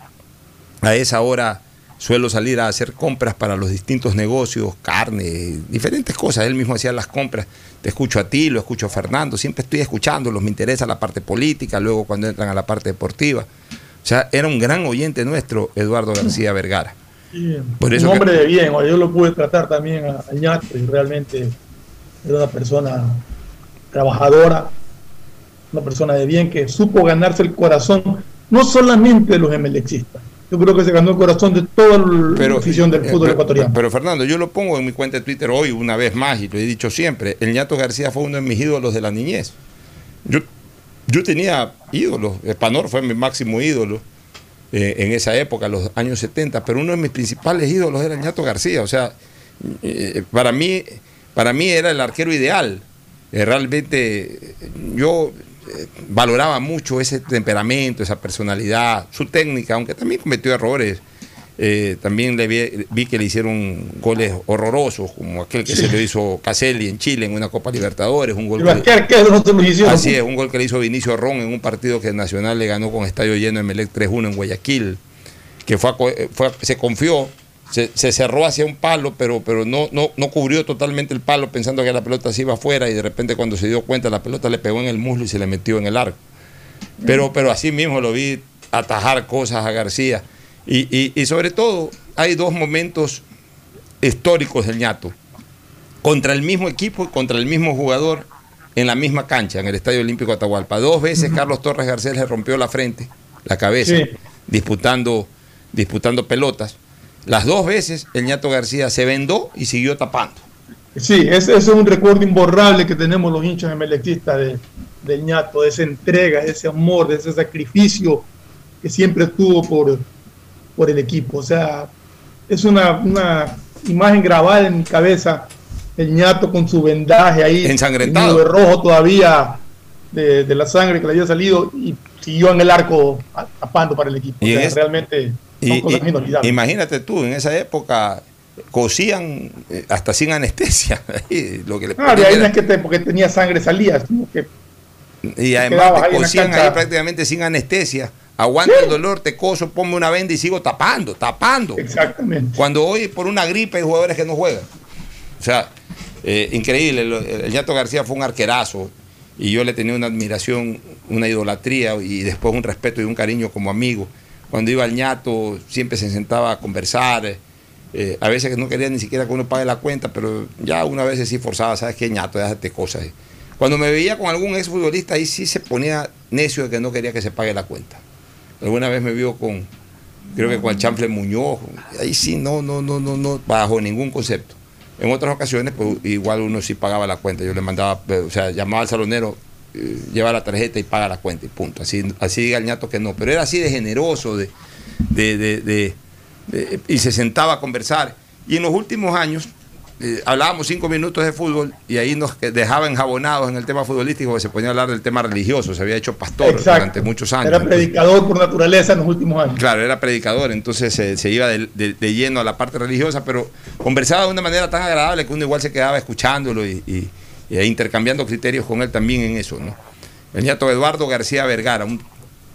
a esa hora suelo salir a hacer compras para los distintos negocios, carne, diferentes cosas. Él mismo hacía las compras. Te escucho a ti, lo escucho a Fernando, siempre estoy escuchándolos, me interesa la parte política, luego cuando entran a la parte deportiva. O sea, era un gran oyente nuestro, Eduardo García Vergara. Por eso un hombre que... de bien, yo lo pude tratar también a, a Ñato y realmente era una persona trabajadora, una persona de bien que supo ganarse el corazón no solamente de los emelexistas, yo creo que se ganó el corazón de toda la afición del fútbol pero, ecuatoriano. Pero Fernando, yo lo pongo en mi cuenta de Twitter hoy una vez más y lo he dicho siempre, el Ñato García fue uno de mis ídolos de la niñez. Yo, yo tenía ídolos, Espanor fue mi máximo ídolo eh, en esa época, los años 70, pero uno de mis principales ídolos era Ñato García, o sea, eh, para mí para mí era el arquero ideal. Eh, realmente yo valoraba mucho ese temperamento, esa personalidad, su técnica, aunque también cometió errores. Eh, también le vi, vi, que le hicieron goles horrorosos, como aquel que sí. se le hizo Caselli en Chile en una Copa Libertadores, un gol que, no te lo hicieron. Así es, un gol que le hizo Vinicio Ron en un partido que Nacional le ganó con estadio lleno en Melec 3-1 en Guayaquil, que fue, fue, se confió, se, se, cerró hacia un palo, pero, pero no, no, no, cubrió totalmente el palo pensando que la pelota se iba afuera y de repente cuando se dio cuenta la pelota le pegó en el muslo y se le metió en el arco. Pero, pero así mismo lo vi atajar cosas a García. Y, y, y sobre todo hay dos momentos históricos del ñato. Contra el mismo equipo y contra el mismo jugador en la misma cancha, en el Estadio Olímpico Atahualpa. Dos veces Carlos Torres Garcés le rompió la frente, la cabeza, sí. disputando, disputando pelotas. Las dos veces el ñato García se vendó y siguió tapando. Sí, ese, es un recuerdo imborrable que tenemos los hinchas emelexistas de, del ñato, de esa entrega, de ese amor, de ese sacrificio que siempre tuvo por, por el equipo. O sea, es una, una imagen grabada en mi cabeza, el ñato con su vendaje ahí, ensangrentado, de rojo todavía de, de, la sangre que le había salido y siguió en el arco tapando para el equipo. O sea, es, realmente son y, cosas inolvidables. Imagínate tú, en esa época cosían eh, hasta sin anestesia. lo que le ah, de ahí no es que te, porque tenía sangre salía, que y además cosían ahí prácticamente sin anestesia. Aguanta sí. el dolor, te coso, ponme una venda y sigo tapando, tapando. Exactamente. Cuando hoy por una gripe hay jugadores que no juegan. O sea, eh, increíble. El, el Ñato García fue un arquerazo y yo le tenía una admiración, una idolatría y después un respeto y un cariño como amigo. Cuando iba al ñato siempre se sentaba a conversar. Eh, a veces que no quería ni siquiera que uno pague la cuenta, pero ya una vez sí forzaba, ¿sabes qué ñato? Déjate cosas. Cuando me veía con algún exfutbolista, ahí sí se ponía necio de que no quería que se pague la cuenta. Alguna vez me vio con, creo que con el chanfle Muñoz, ahí sí, no, no, no, no, no, bajo ningún concepto. En otras ocasiones, pues igual uno sí pagaba la cuenta. Yo le mandaba, o sea, llamaba al salonero, eh, lleva la tarjeta y paga la cuenta y punto. Así, así diga el ñato que no. Pero era así de generoso, de- de- de- y se sentaba a conversar. Y en los últimos años eh, hablábamos cinco minutos de fútbol y ahí nos que- dejaba enjabonados en el tema futbolístico, porque se ponía a hablar del tema religioso, se había hecho pastor Exacto. durante muchos años. Era Entonces, predicador por naturaleza en los últimos años. Claro, era predicador, entonces se, se iba de, de- de lleno a la parte religiosa, pero conversaba de una manera tan agradable que uno igual se quedaba escuchándolo y, y- y ahí intercambiando criterios con él también en eso. ¿no? El nieto Eduardo García Vergara, un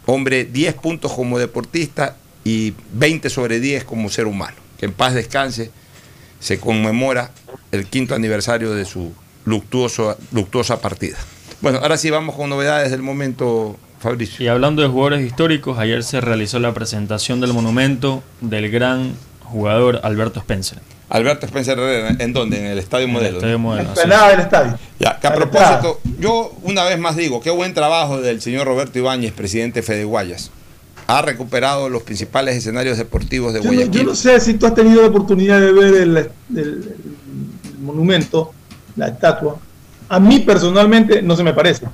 hombre 10 puntos como deportista y 20 sobre 10 como ser humano. Que en paz descanse, se conmemora el quinto aniversario de su luctuoso, luctuosa partida. Bueno, ahora sí vamos con novedades del momento, Fabricio. Y hablando de jugadores históricos, ayer se realizó la presentación del monumento del gran jugador Alberto Spencer. Alberto Spencer Herrera, ¿en dónde? En el Estadio En el Modelo. Estadio ¿no? Modelo, La explanada del estadio. Ya, que a La propósito, yo una vez más digo, qué buen trabajo del señor Roberto Ibáñez, presidente de Fede Guayas. Ha recuperado los principales escenarios deportivos de Yo no, Guayaquil. yo no sé si tú has tenido la oportunidad de ver el, el- el monumento, la estatua. A mí personalmente no se me parece.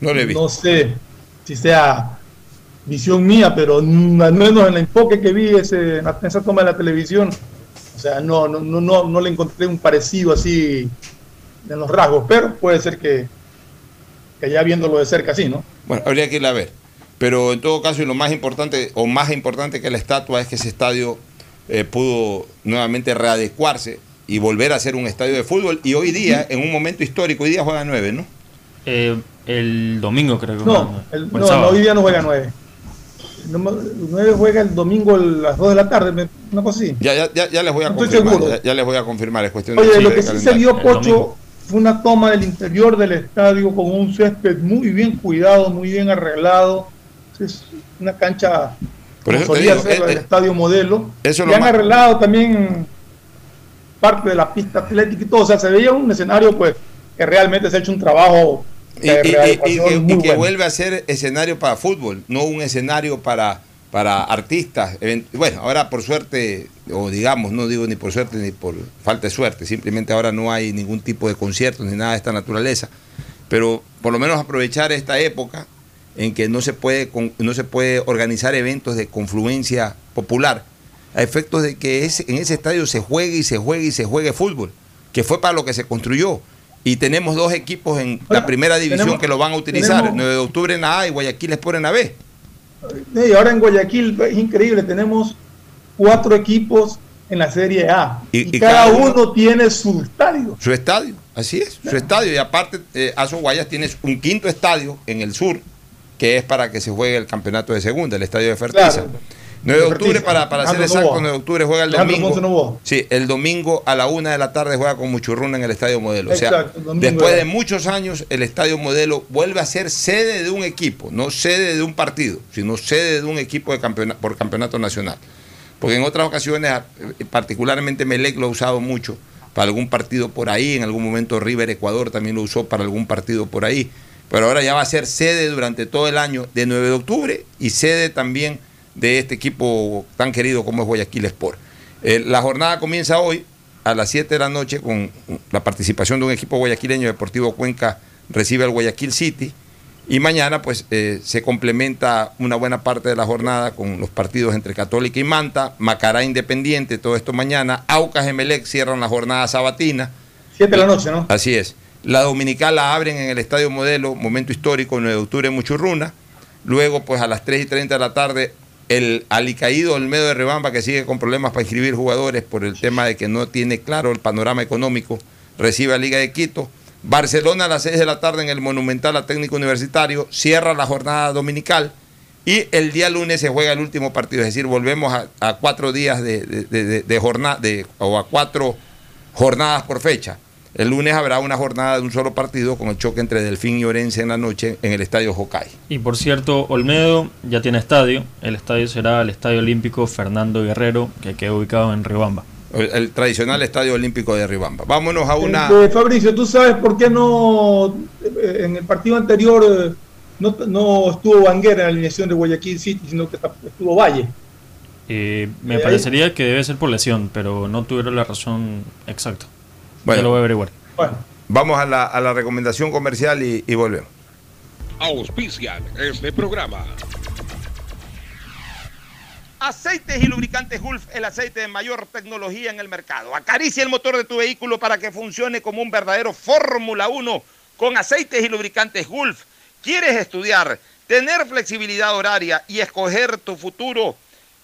No le vi. No sé si sea visión mía, pero al menos en el enfoque que vi ese, en esa toma de la televisión, o sea, no, no, no, no, no le encontré un parecido así en los rasgos, pero puede ser que, que ya viéndolo de cerca así, ¿no? Bueno, habría que ir a ver. Pero en todo caso, y lo más importante, o más importante que la estatua, es que ese estadio eh, pudo nuevamente readecuarse y volver a ser un estadio de fútbol. Y hoy día, en un momento histórico, hoy día juega nueve, ¿no? Eh, el domingo creo que No, el- no, no, hoy día no juega 9. No, me- el 9 juega el domingo a las 2 de la tarde, una cosa así. Ya, ya, ya, les voy a Estoy confirmar. seguro. Ya, ya les voy a confirmar, es cuestión Oye, lo que sí se vio, Pocho, fue una toma del interior del estadio con un césped muy bien cuidado, muy bien arreglado. Es una cancha Por eso solía digo, ser eh, el eh, estadio modelo. eso es y han más- arreglado también parte de la pista atlética y todo. O sea, se veía un escenario pues que realmente se ha hecho un trabajo Y, de y- y- y readecuación que, muy y que bueno. vuelve a ser escenario para fútbol, no un escenario para, para artistas. Bueno, ahora por suerte, o digamos, no digo ni por suerte ni por falta de suerte, simplemente ahora no hay ningún tipo de conciertos ni nada de esta naturaleza. Pero por lo menos aprovechar esta época en que no se puede, con- no se puede organizar eventos de confluencia popular, a efectos de que ese- en ese estadio se juegue y se juegue y se juegue fútbol, que fue para lo que se construyó. Y tenemos dos equipos en la primera división tenemos- que lo van a utilizar, tenemos- 9 de octubre en la A y Guayaquil Sport en la B. Y ahora en Guayaquil es increíble, tenemos cuatro equipos en la Serie A Y- y, y cada, cada uno- uno, tiene su estadio. Su estadio, así es, su estadio. Y aparte, eh, Aso Guayas tiene un quinto estadio en el sur, que es para que se juegue el campeonato de segunda, el estadio de Fertiza. Claro. 9 de octubre, para, para ser exacto, Novoa. 9 de octubre juega el domingo. Sí, el domingo a la una de la tarde juega con Muchurruna en el Estadio Modelo. O sea, Exacto, después de muchos años, el Estadio Modelo vuelve a ser sede de un equipo, no sede de un partido, sino sede de un equipo de por campeonato nacional. Porque en otras ocasiones, eh, particularmente Melec lo ha usado mucho para algún partido por ahí, en algún momento River Ecuador también lo usó para algún partido por ahí, pero ahora ya va a ser sede durante todo el año de 9 de octubre y sede también de este equipo tan querido como es Guayaquil Sport. Eh, la jornada comienza hoy a las 7 de la noche con la participación de un equipo guayaquileño Deportivo Cuenca recibe al Guayaquil City y mañana pues eh, se complementa una buena parte de la jornada con los partidos entre Católica y Manta, Macará Independiente, todo esto mañana, Aucas Emelec cierran la jornada sabatina. 7 de la noche, ¿no? Así es. La dominical la abren en el Estadio Modelo, momento histórico, 9 de octubre en Muchurruna. Luego, pues a las 3 y 30 de la tarde, el alicaído Olmedo de Rebamba, que sigue con problemas para inscribir jugadores por el tema de que no tiene claro el panorama económico, recibe a Liga de Quito. Barcelona a las 6 de la tarde en el Monumental a Técnico Universitario, cierra la jornada dominical. Y el día lunes se juega el último partido, es decir, volvemos a, cuatro días de, jornada, o a cuatro jornadas por fecha. El lunes habrá una jornada de un solo partido con el choque entre Delfín y Orense en la noche en el Estadio Jocay. Y por cierto, Olmedo ya tiene estadio. El estadio será el Estadio Olímpico Fernando Guerrero, que queda ubicado en Riobamba. El, el tradicional Estadio Olímpico de Ribamba. Vámonos a una... Este, Fabricio, ¿tú sabes por qué no eh, en el partido anterior eh, no, no estuvo Banguera en la alineación de Guayaquil City, sino que estuvo Valle? Eh, me Eh, ahí- parecería que debe ser por lesión, pero no tuvieron la razón exacta. Bueno. Lo voy a averiguar. Bueno, Vamos a la, a la recomendación comercial y, y volvemos. Auspician este programa. Aceites y lubricantes Gulf, el aceite de mayor tecnología en el mercado. Acaricia el motor de tu vehículo para que funcione como un verdadero Fórmula 1 con aceites y lubricantes Gulf. ¿Quieres estudiar, tener flexibilidad horaria y escoger tu futuro?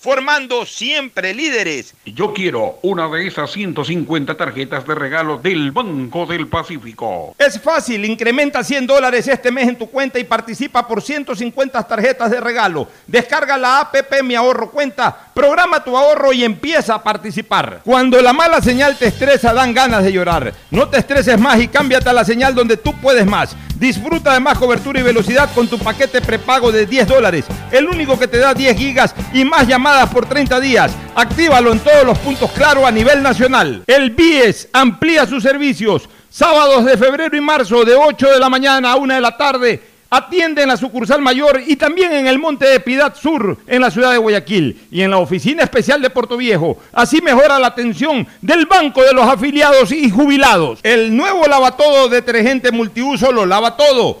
formando siempre líderes. Yo quiero una de esas 150 tarjetas de regalo del Banco del Pacífico. Es fácil, incrementa 100 dólares este mes en tu cuenta y participa por 150 tarjetas de regalo. Descarga la APP Mi Ahorro Cuenta, programa tu ahorro y empieza a participar. Cuando la mala señal te estresa, dan ganas de llorar. No te estreses más y cámbiate a la señal donde tú puedes más. Disfruta de más cobertura y velocidad con tu paquete prepago de 10 dólares, el único que te da 10 gigas y más llamadas por 30 días. Actívalo en todos los puntos claro a nivel nacional. El BIES amplía sus servicios. Sábados de febrero y marzo de 8 de la mañana a 1 de la tarde. Atiende en la sucursal mayor y también en el Monte de Piedad Sur, en la ciudad de Guayaquil, y en la oficina especial de Puerto Viejo. Así mejora la atención del Banco de los Afiliados y Jubilados. El nuevo lavatodo detergente multiuso lo lava todo,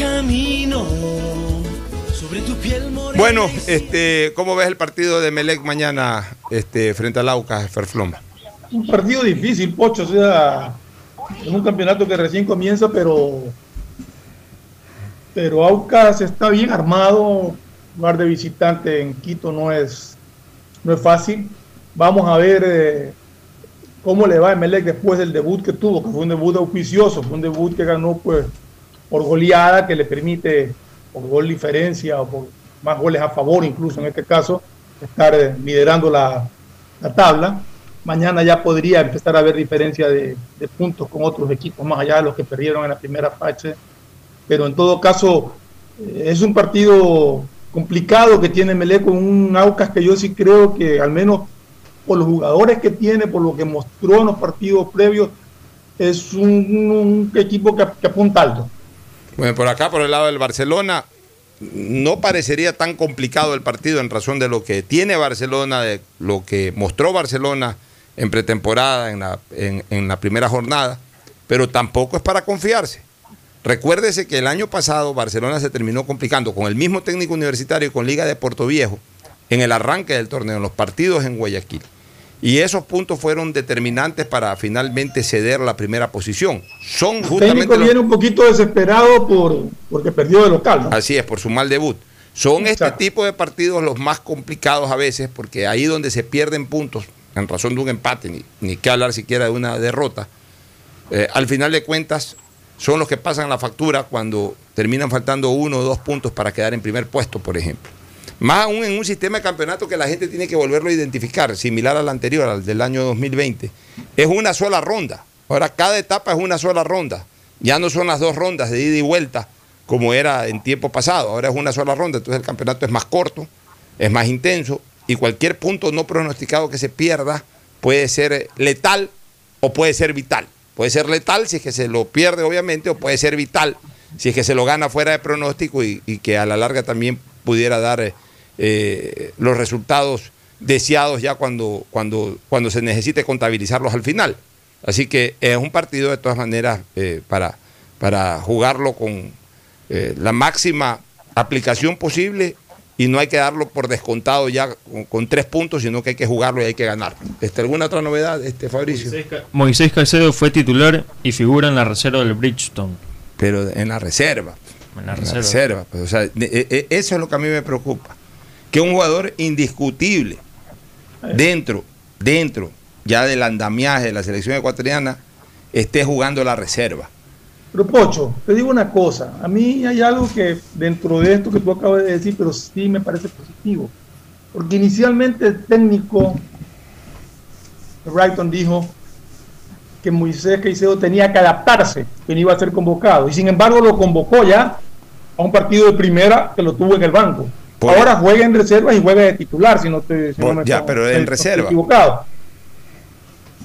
Camino sobre tu piel morena. Bueno, este, ¿cómo ves el partido de Melec mañana este, frente al Aucas, Ferfloma? Un partido difícil, Pocho, o sea, es un campeonato que recién comienza, pero pero Aucas está bien armado, lugar de visitante en Quito no es no es fácil. Vamos a ver eh, cómo le va a Melec después del debut que tuvo, que fue un debut auspicioso, fue un debut que ganó pues por goleada que le permite, por gol diferencia o por más goles a favor, incluso en este caso, estar eh, liderando la, la, tabla. Mañana ya podría empezar a haber diferencia de, puntos con otros equipos, más allá de los que perdieron en la primera fase. Pero en todo caso, eh, es un partido complicado que tiene Melé con un Aucas que yo sí creo que al menos por los jugadores que tiene, por lo que mostró en los partidos previos, es un, equipo que apunta alto. Bueno, por acá, por el lado del Barcelona, no parecería tan complicado el partido en razón de lo que tiene Barcelona, de lo que mostró Barcelona en pretemporada, en la, en, la primera jornada, pero tampoco es para confiarse. Recuérdese que el año pasado Barcelona se terminó complicando con el mismo técnico universitario y con Liga de Puerto Viejo en el arranque del torneo, en los partidos en Guayaquil. Y esos puntos fueron determinantes para finalmente ceder la primera posición. Son El justamente los- viene un poquito desesperado por, porque perdió de local. ¿no? Así es, por su mal debut. Son este tipo de partidos los más complicados a veces, porque ahí donde se pierden puntos, en razón de un empate, ni, ni que hablar siquiera de una derrota, eh, al final de cuentas son los que pasan la factura cuando terminan faltando uno o dos puntos para quedar en primer puesto, por ejemplo. Más aún en un sistema de campeonato que la gente tiene que volverlo a identificar, similar al anterior, al del año 2020. Es una sola ronda. Ahora cada etapa es una sola ronda. Ya no son las dos rondas de ida y vuelta como era en tiempo pasado. Ahora es una sola ronda, entonces el campeonato es más corto, es más intenso y cualquier punto no pronosticado que se pierda puede ser letal o puede ser vital. Puede ser letal si es que se lo pierde, obviamente, o puede ser vital si es que se lo gana fuera de pronóstico y, y que a la larga también pudiera dar eh, los resultados deseados ya cuando, cuando, cuando se necesite contabilizarlos al final. Así que es un partido de todas maneras eh, para, para jugarlo con eh, la máxima aplicación posible y no hay que darlo por descontado ya con, con tres puntos, sino que hay que jugarlo y hay que ganar. Este, ¿Alguna otra novedad, este, Fabricio? Moisés Caicedo fue titular y figura en la reserva del Bridgestone. Pero en la reserva. En la En la reserva. pues, o sea, de- e- e- eso es lo que a mí me preocupa. Que un jugador indiscutible dentro, dentro ya del andamiaje de la selección ecuatoriana esté jugando la reserva. Pero Pocho, te digo una cosa, a mí hay algo que dentro de esto que tú acabas de decir, pero sí me parece positivo. Porque inicialmente el técnico Brighton dijo que Moisés Caicedo tenía que adaptarse, que no iba a ser convocado. Y sin embargo lo convocó ya a un partido de primera que lo tuvo en el banco. Por- Ahora juega en reserva y juega de titular, si no te si no me- ya, pero en estoy reserva. equivocado.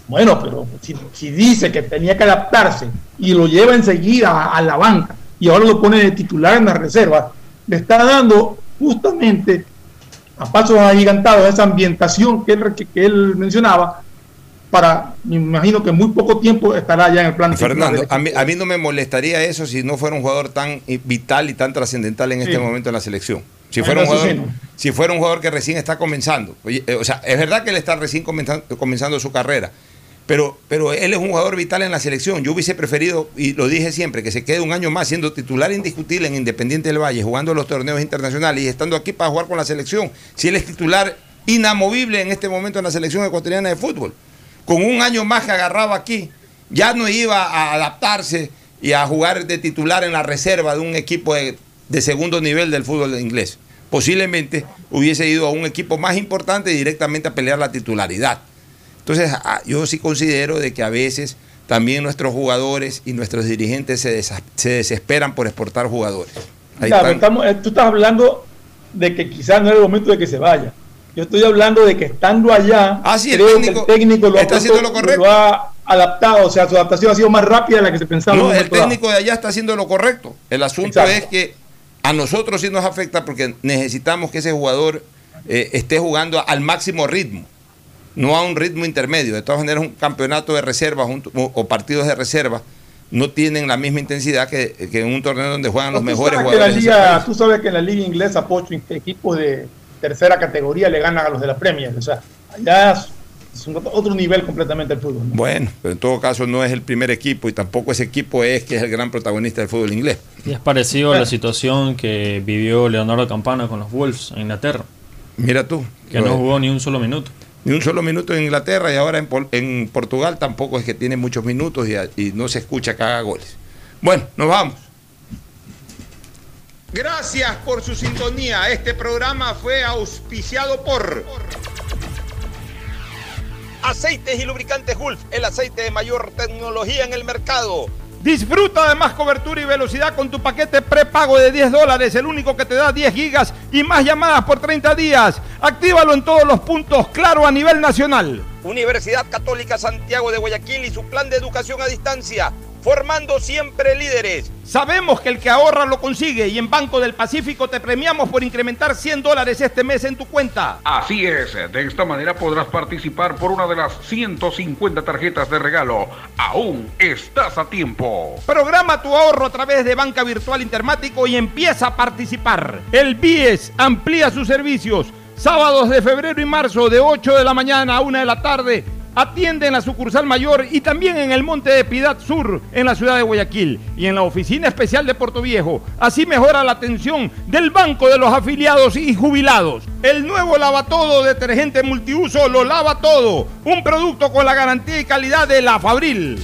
Bueno, pero si, si dice que tenía que adaptarse y lo lleva enseguida a, a la banca y ahora lo pone de titular en la reserva, le está dando justamente a pasos agigantados esa ambientación que él, que, que él mencionaba para, me imagino que muy poco tiempo estará ya en el plan Fernando, del a mí, a mí no me molestaría eso si no fuera un jugador tan vital y tan trascendental en este momento en la selección. Si fuera, un jugador, sí, ¿no? si fuera un jugador que recién está comenzando. Eh, o sea, es verdad que él está recién comenzando, comenzando su carrera, pero, pero él es un jugador vital en la selección. Yo hubiese preferido, y lo dije siempre, que se quede un año más siendo titular indiscutible en Independiente del Valle, jugando los torneos internacionales y estando aquí para jugar con la selección. Si él es titular inamovible en este momento en la selección ecuatoriana de fútbol. Con un año más que agarraba aquí, ya no iba a adaptarse y a jugar de titular en la reserva de un equipo de, de segundo nivel del fútbol inglés. Posiblemente hubiese ido a un equipo más importante y directamente a pelear la titularidad. Entonces, ah, yo sí considero de que a veces también nuestros jugadores y nuestros dirigentes se, desesperan por exportar jugadores. Claro, estamos- eh, tú estás hablando de que quizás no es el momento de que se vaya. Yo estoy hablando de que estando allá, Ah, sí, el que técnico el técnico lo ha, está haciendo puesto- lo correcto. lo ha adaptado, o sea, su adaptación ha sido más rápida de la que se pensaba. en No, el dado. técnico de allá está haciendo lo correcto. El asunto Exacto. es que a nosotros sí nos afecta porque necesitamos que ese jugador eh, esté jugando al máximo ritmo, no a un ritmo intermedio. De todas maneras, un campeonato de reserva junto- o, o partidos de reserva no tienen la misma intensidad que, que en un torneo donde juegan los mejores jugadores. liga- tú sabes que en la liga inglesa, Pocho, equipos de tercera categoría le ganan a los de la Premier. O sea, allá es otro- nivel completamente el fútbol. ¿no? Bueno, pero en todo caso no es el primer equipo y tampoco ese equipo es que es el gran protagonista del fútbol inglés. Y es parecido a la situación que vivió Leonardo Campana con los Wolves en Inglaterra. Mira tú. Que no jugó ni un solo minuto. Ni un solo minuto en Inglaterra y ahora en, Pol- en Portugal tampoco es que tiene muchos minutos y no se escucha que haga goles. Bueno, nos vamos. Gracias por su sintonía. Este programa fue auspiciado por Aceites y lubricantes Gulf, el aceite de mayor tecnología en el mercado. Disfruta de más cobertura y velocidad con tu paquete prepago de 10 dólares, el único que te da 10 gigas y más llamadas por 30 días. Actívalo en todos los puntos, claro, a nivel nacional. Universidad Católica Santiago de Guayaquil y su plan de educación a distancia, formando siempre líderes. Sabemos que el que ahorra lo consigue y en Banco del Pacífico te premiamos por incrementar 100 dólares este mes en tu cuenta. Así es, de esta manera podrás participar por una de las 150 tarjetas de regalo. Aún estás a tiempo. Programa tu ahorro a través de Banca Virtual Intermático y empieza a participar. El BIES amplía sus servicios. Sábados de febrero y marzo de 8 de la mañana a 1 de la tarde. Atiende en la sucursal mayor y también en el Monte de Piedad Sur, en la ciudad de Guayaquil, y en la oficina especial de Puerto Viejo. Así mejora la atención del Banco de los Afiliados y Jubilados. El nuevo lavatodo detergente multiuso lo lava todo. Un producto con la garantía y calidad de la Fabril.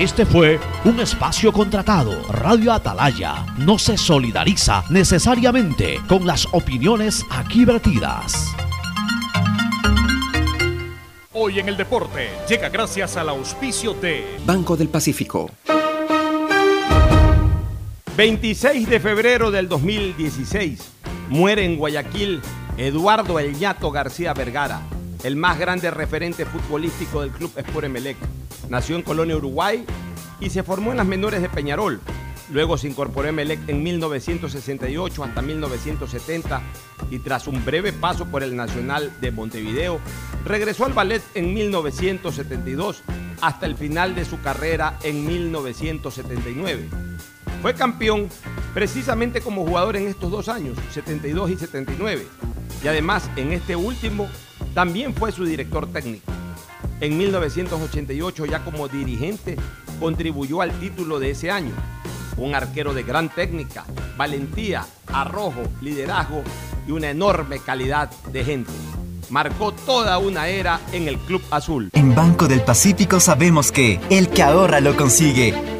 Este fue un espacio contratado. Radio Atalaya no se solidariza necesariamente con las opiniones aquí vertidas. Hoy en el deporte llega gracias al auspicio de Banco del Pacífico. 26 de febrero del 2016 muere en Guayaquil Eduardo El Ñato García Vergara, el más grande referente futbolístico del club Sport Emelec. Nació en Colonia, Uruguay y se formó en las menores de Peñarol. Luego se incorporó a Emelec en 1968 hasta 1970 y tras un breve paso por el Nacional de Montevideo, regresó al ballet en 1972 hasta el final de su carrera en 1979. Fue campeón precisamente como jugador en estos dos años, 72 y 79. Y además en este último también fue su director técnico. En 1988 ya como dirigente contribuyó al título de ese año. Un arquero de gran técnica, valentía, arrojo, liderazgo y una enorme calidad de gente. Marcó toda una era en el Club Azul. En Banco del Pacífico sabemos que el que ahorra lo consigue.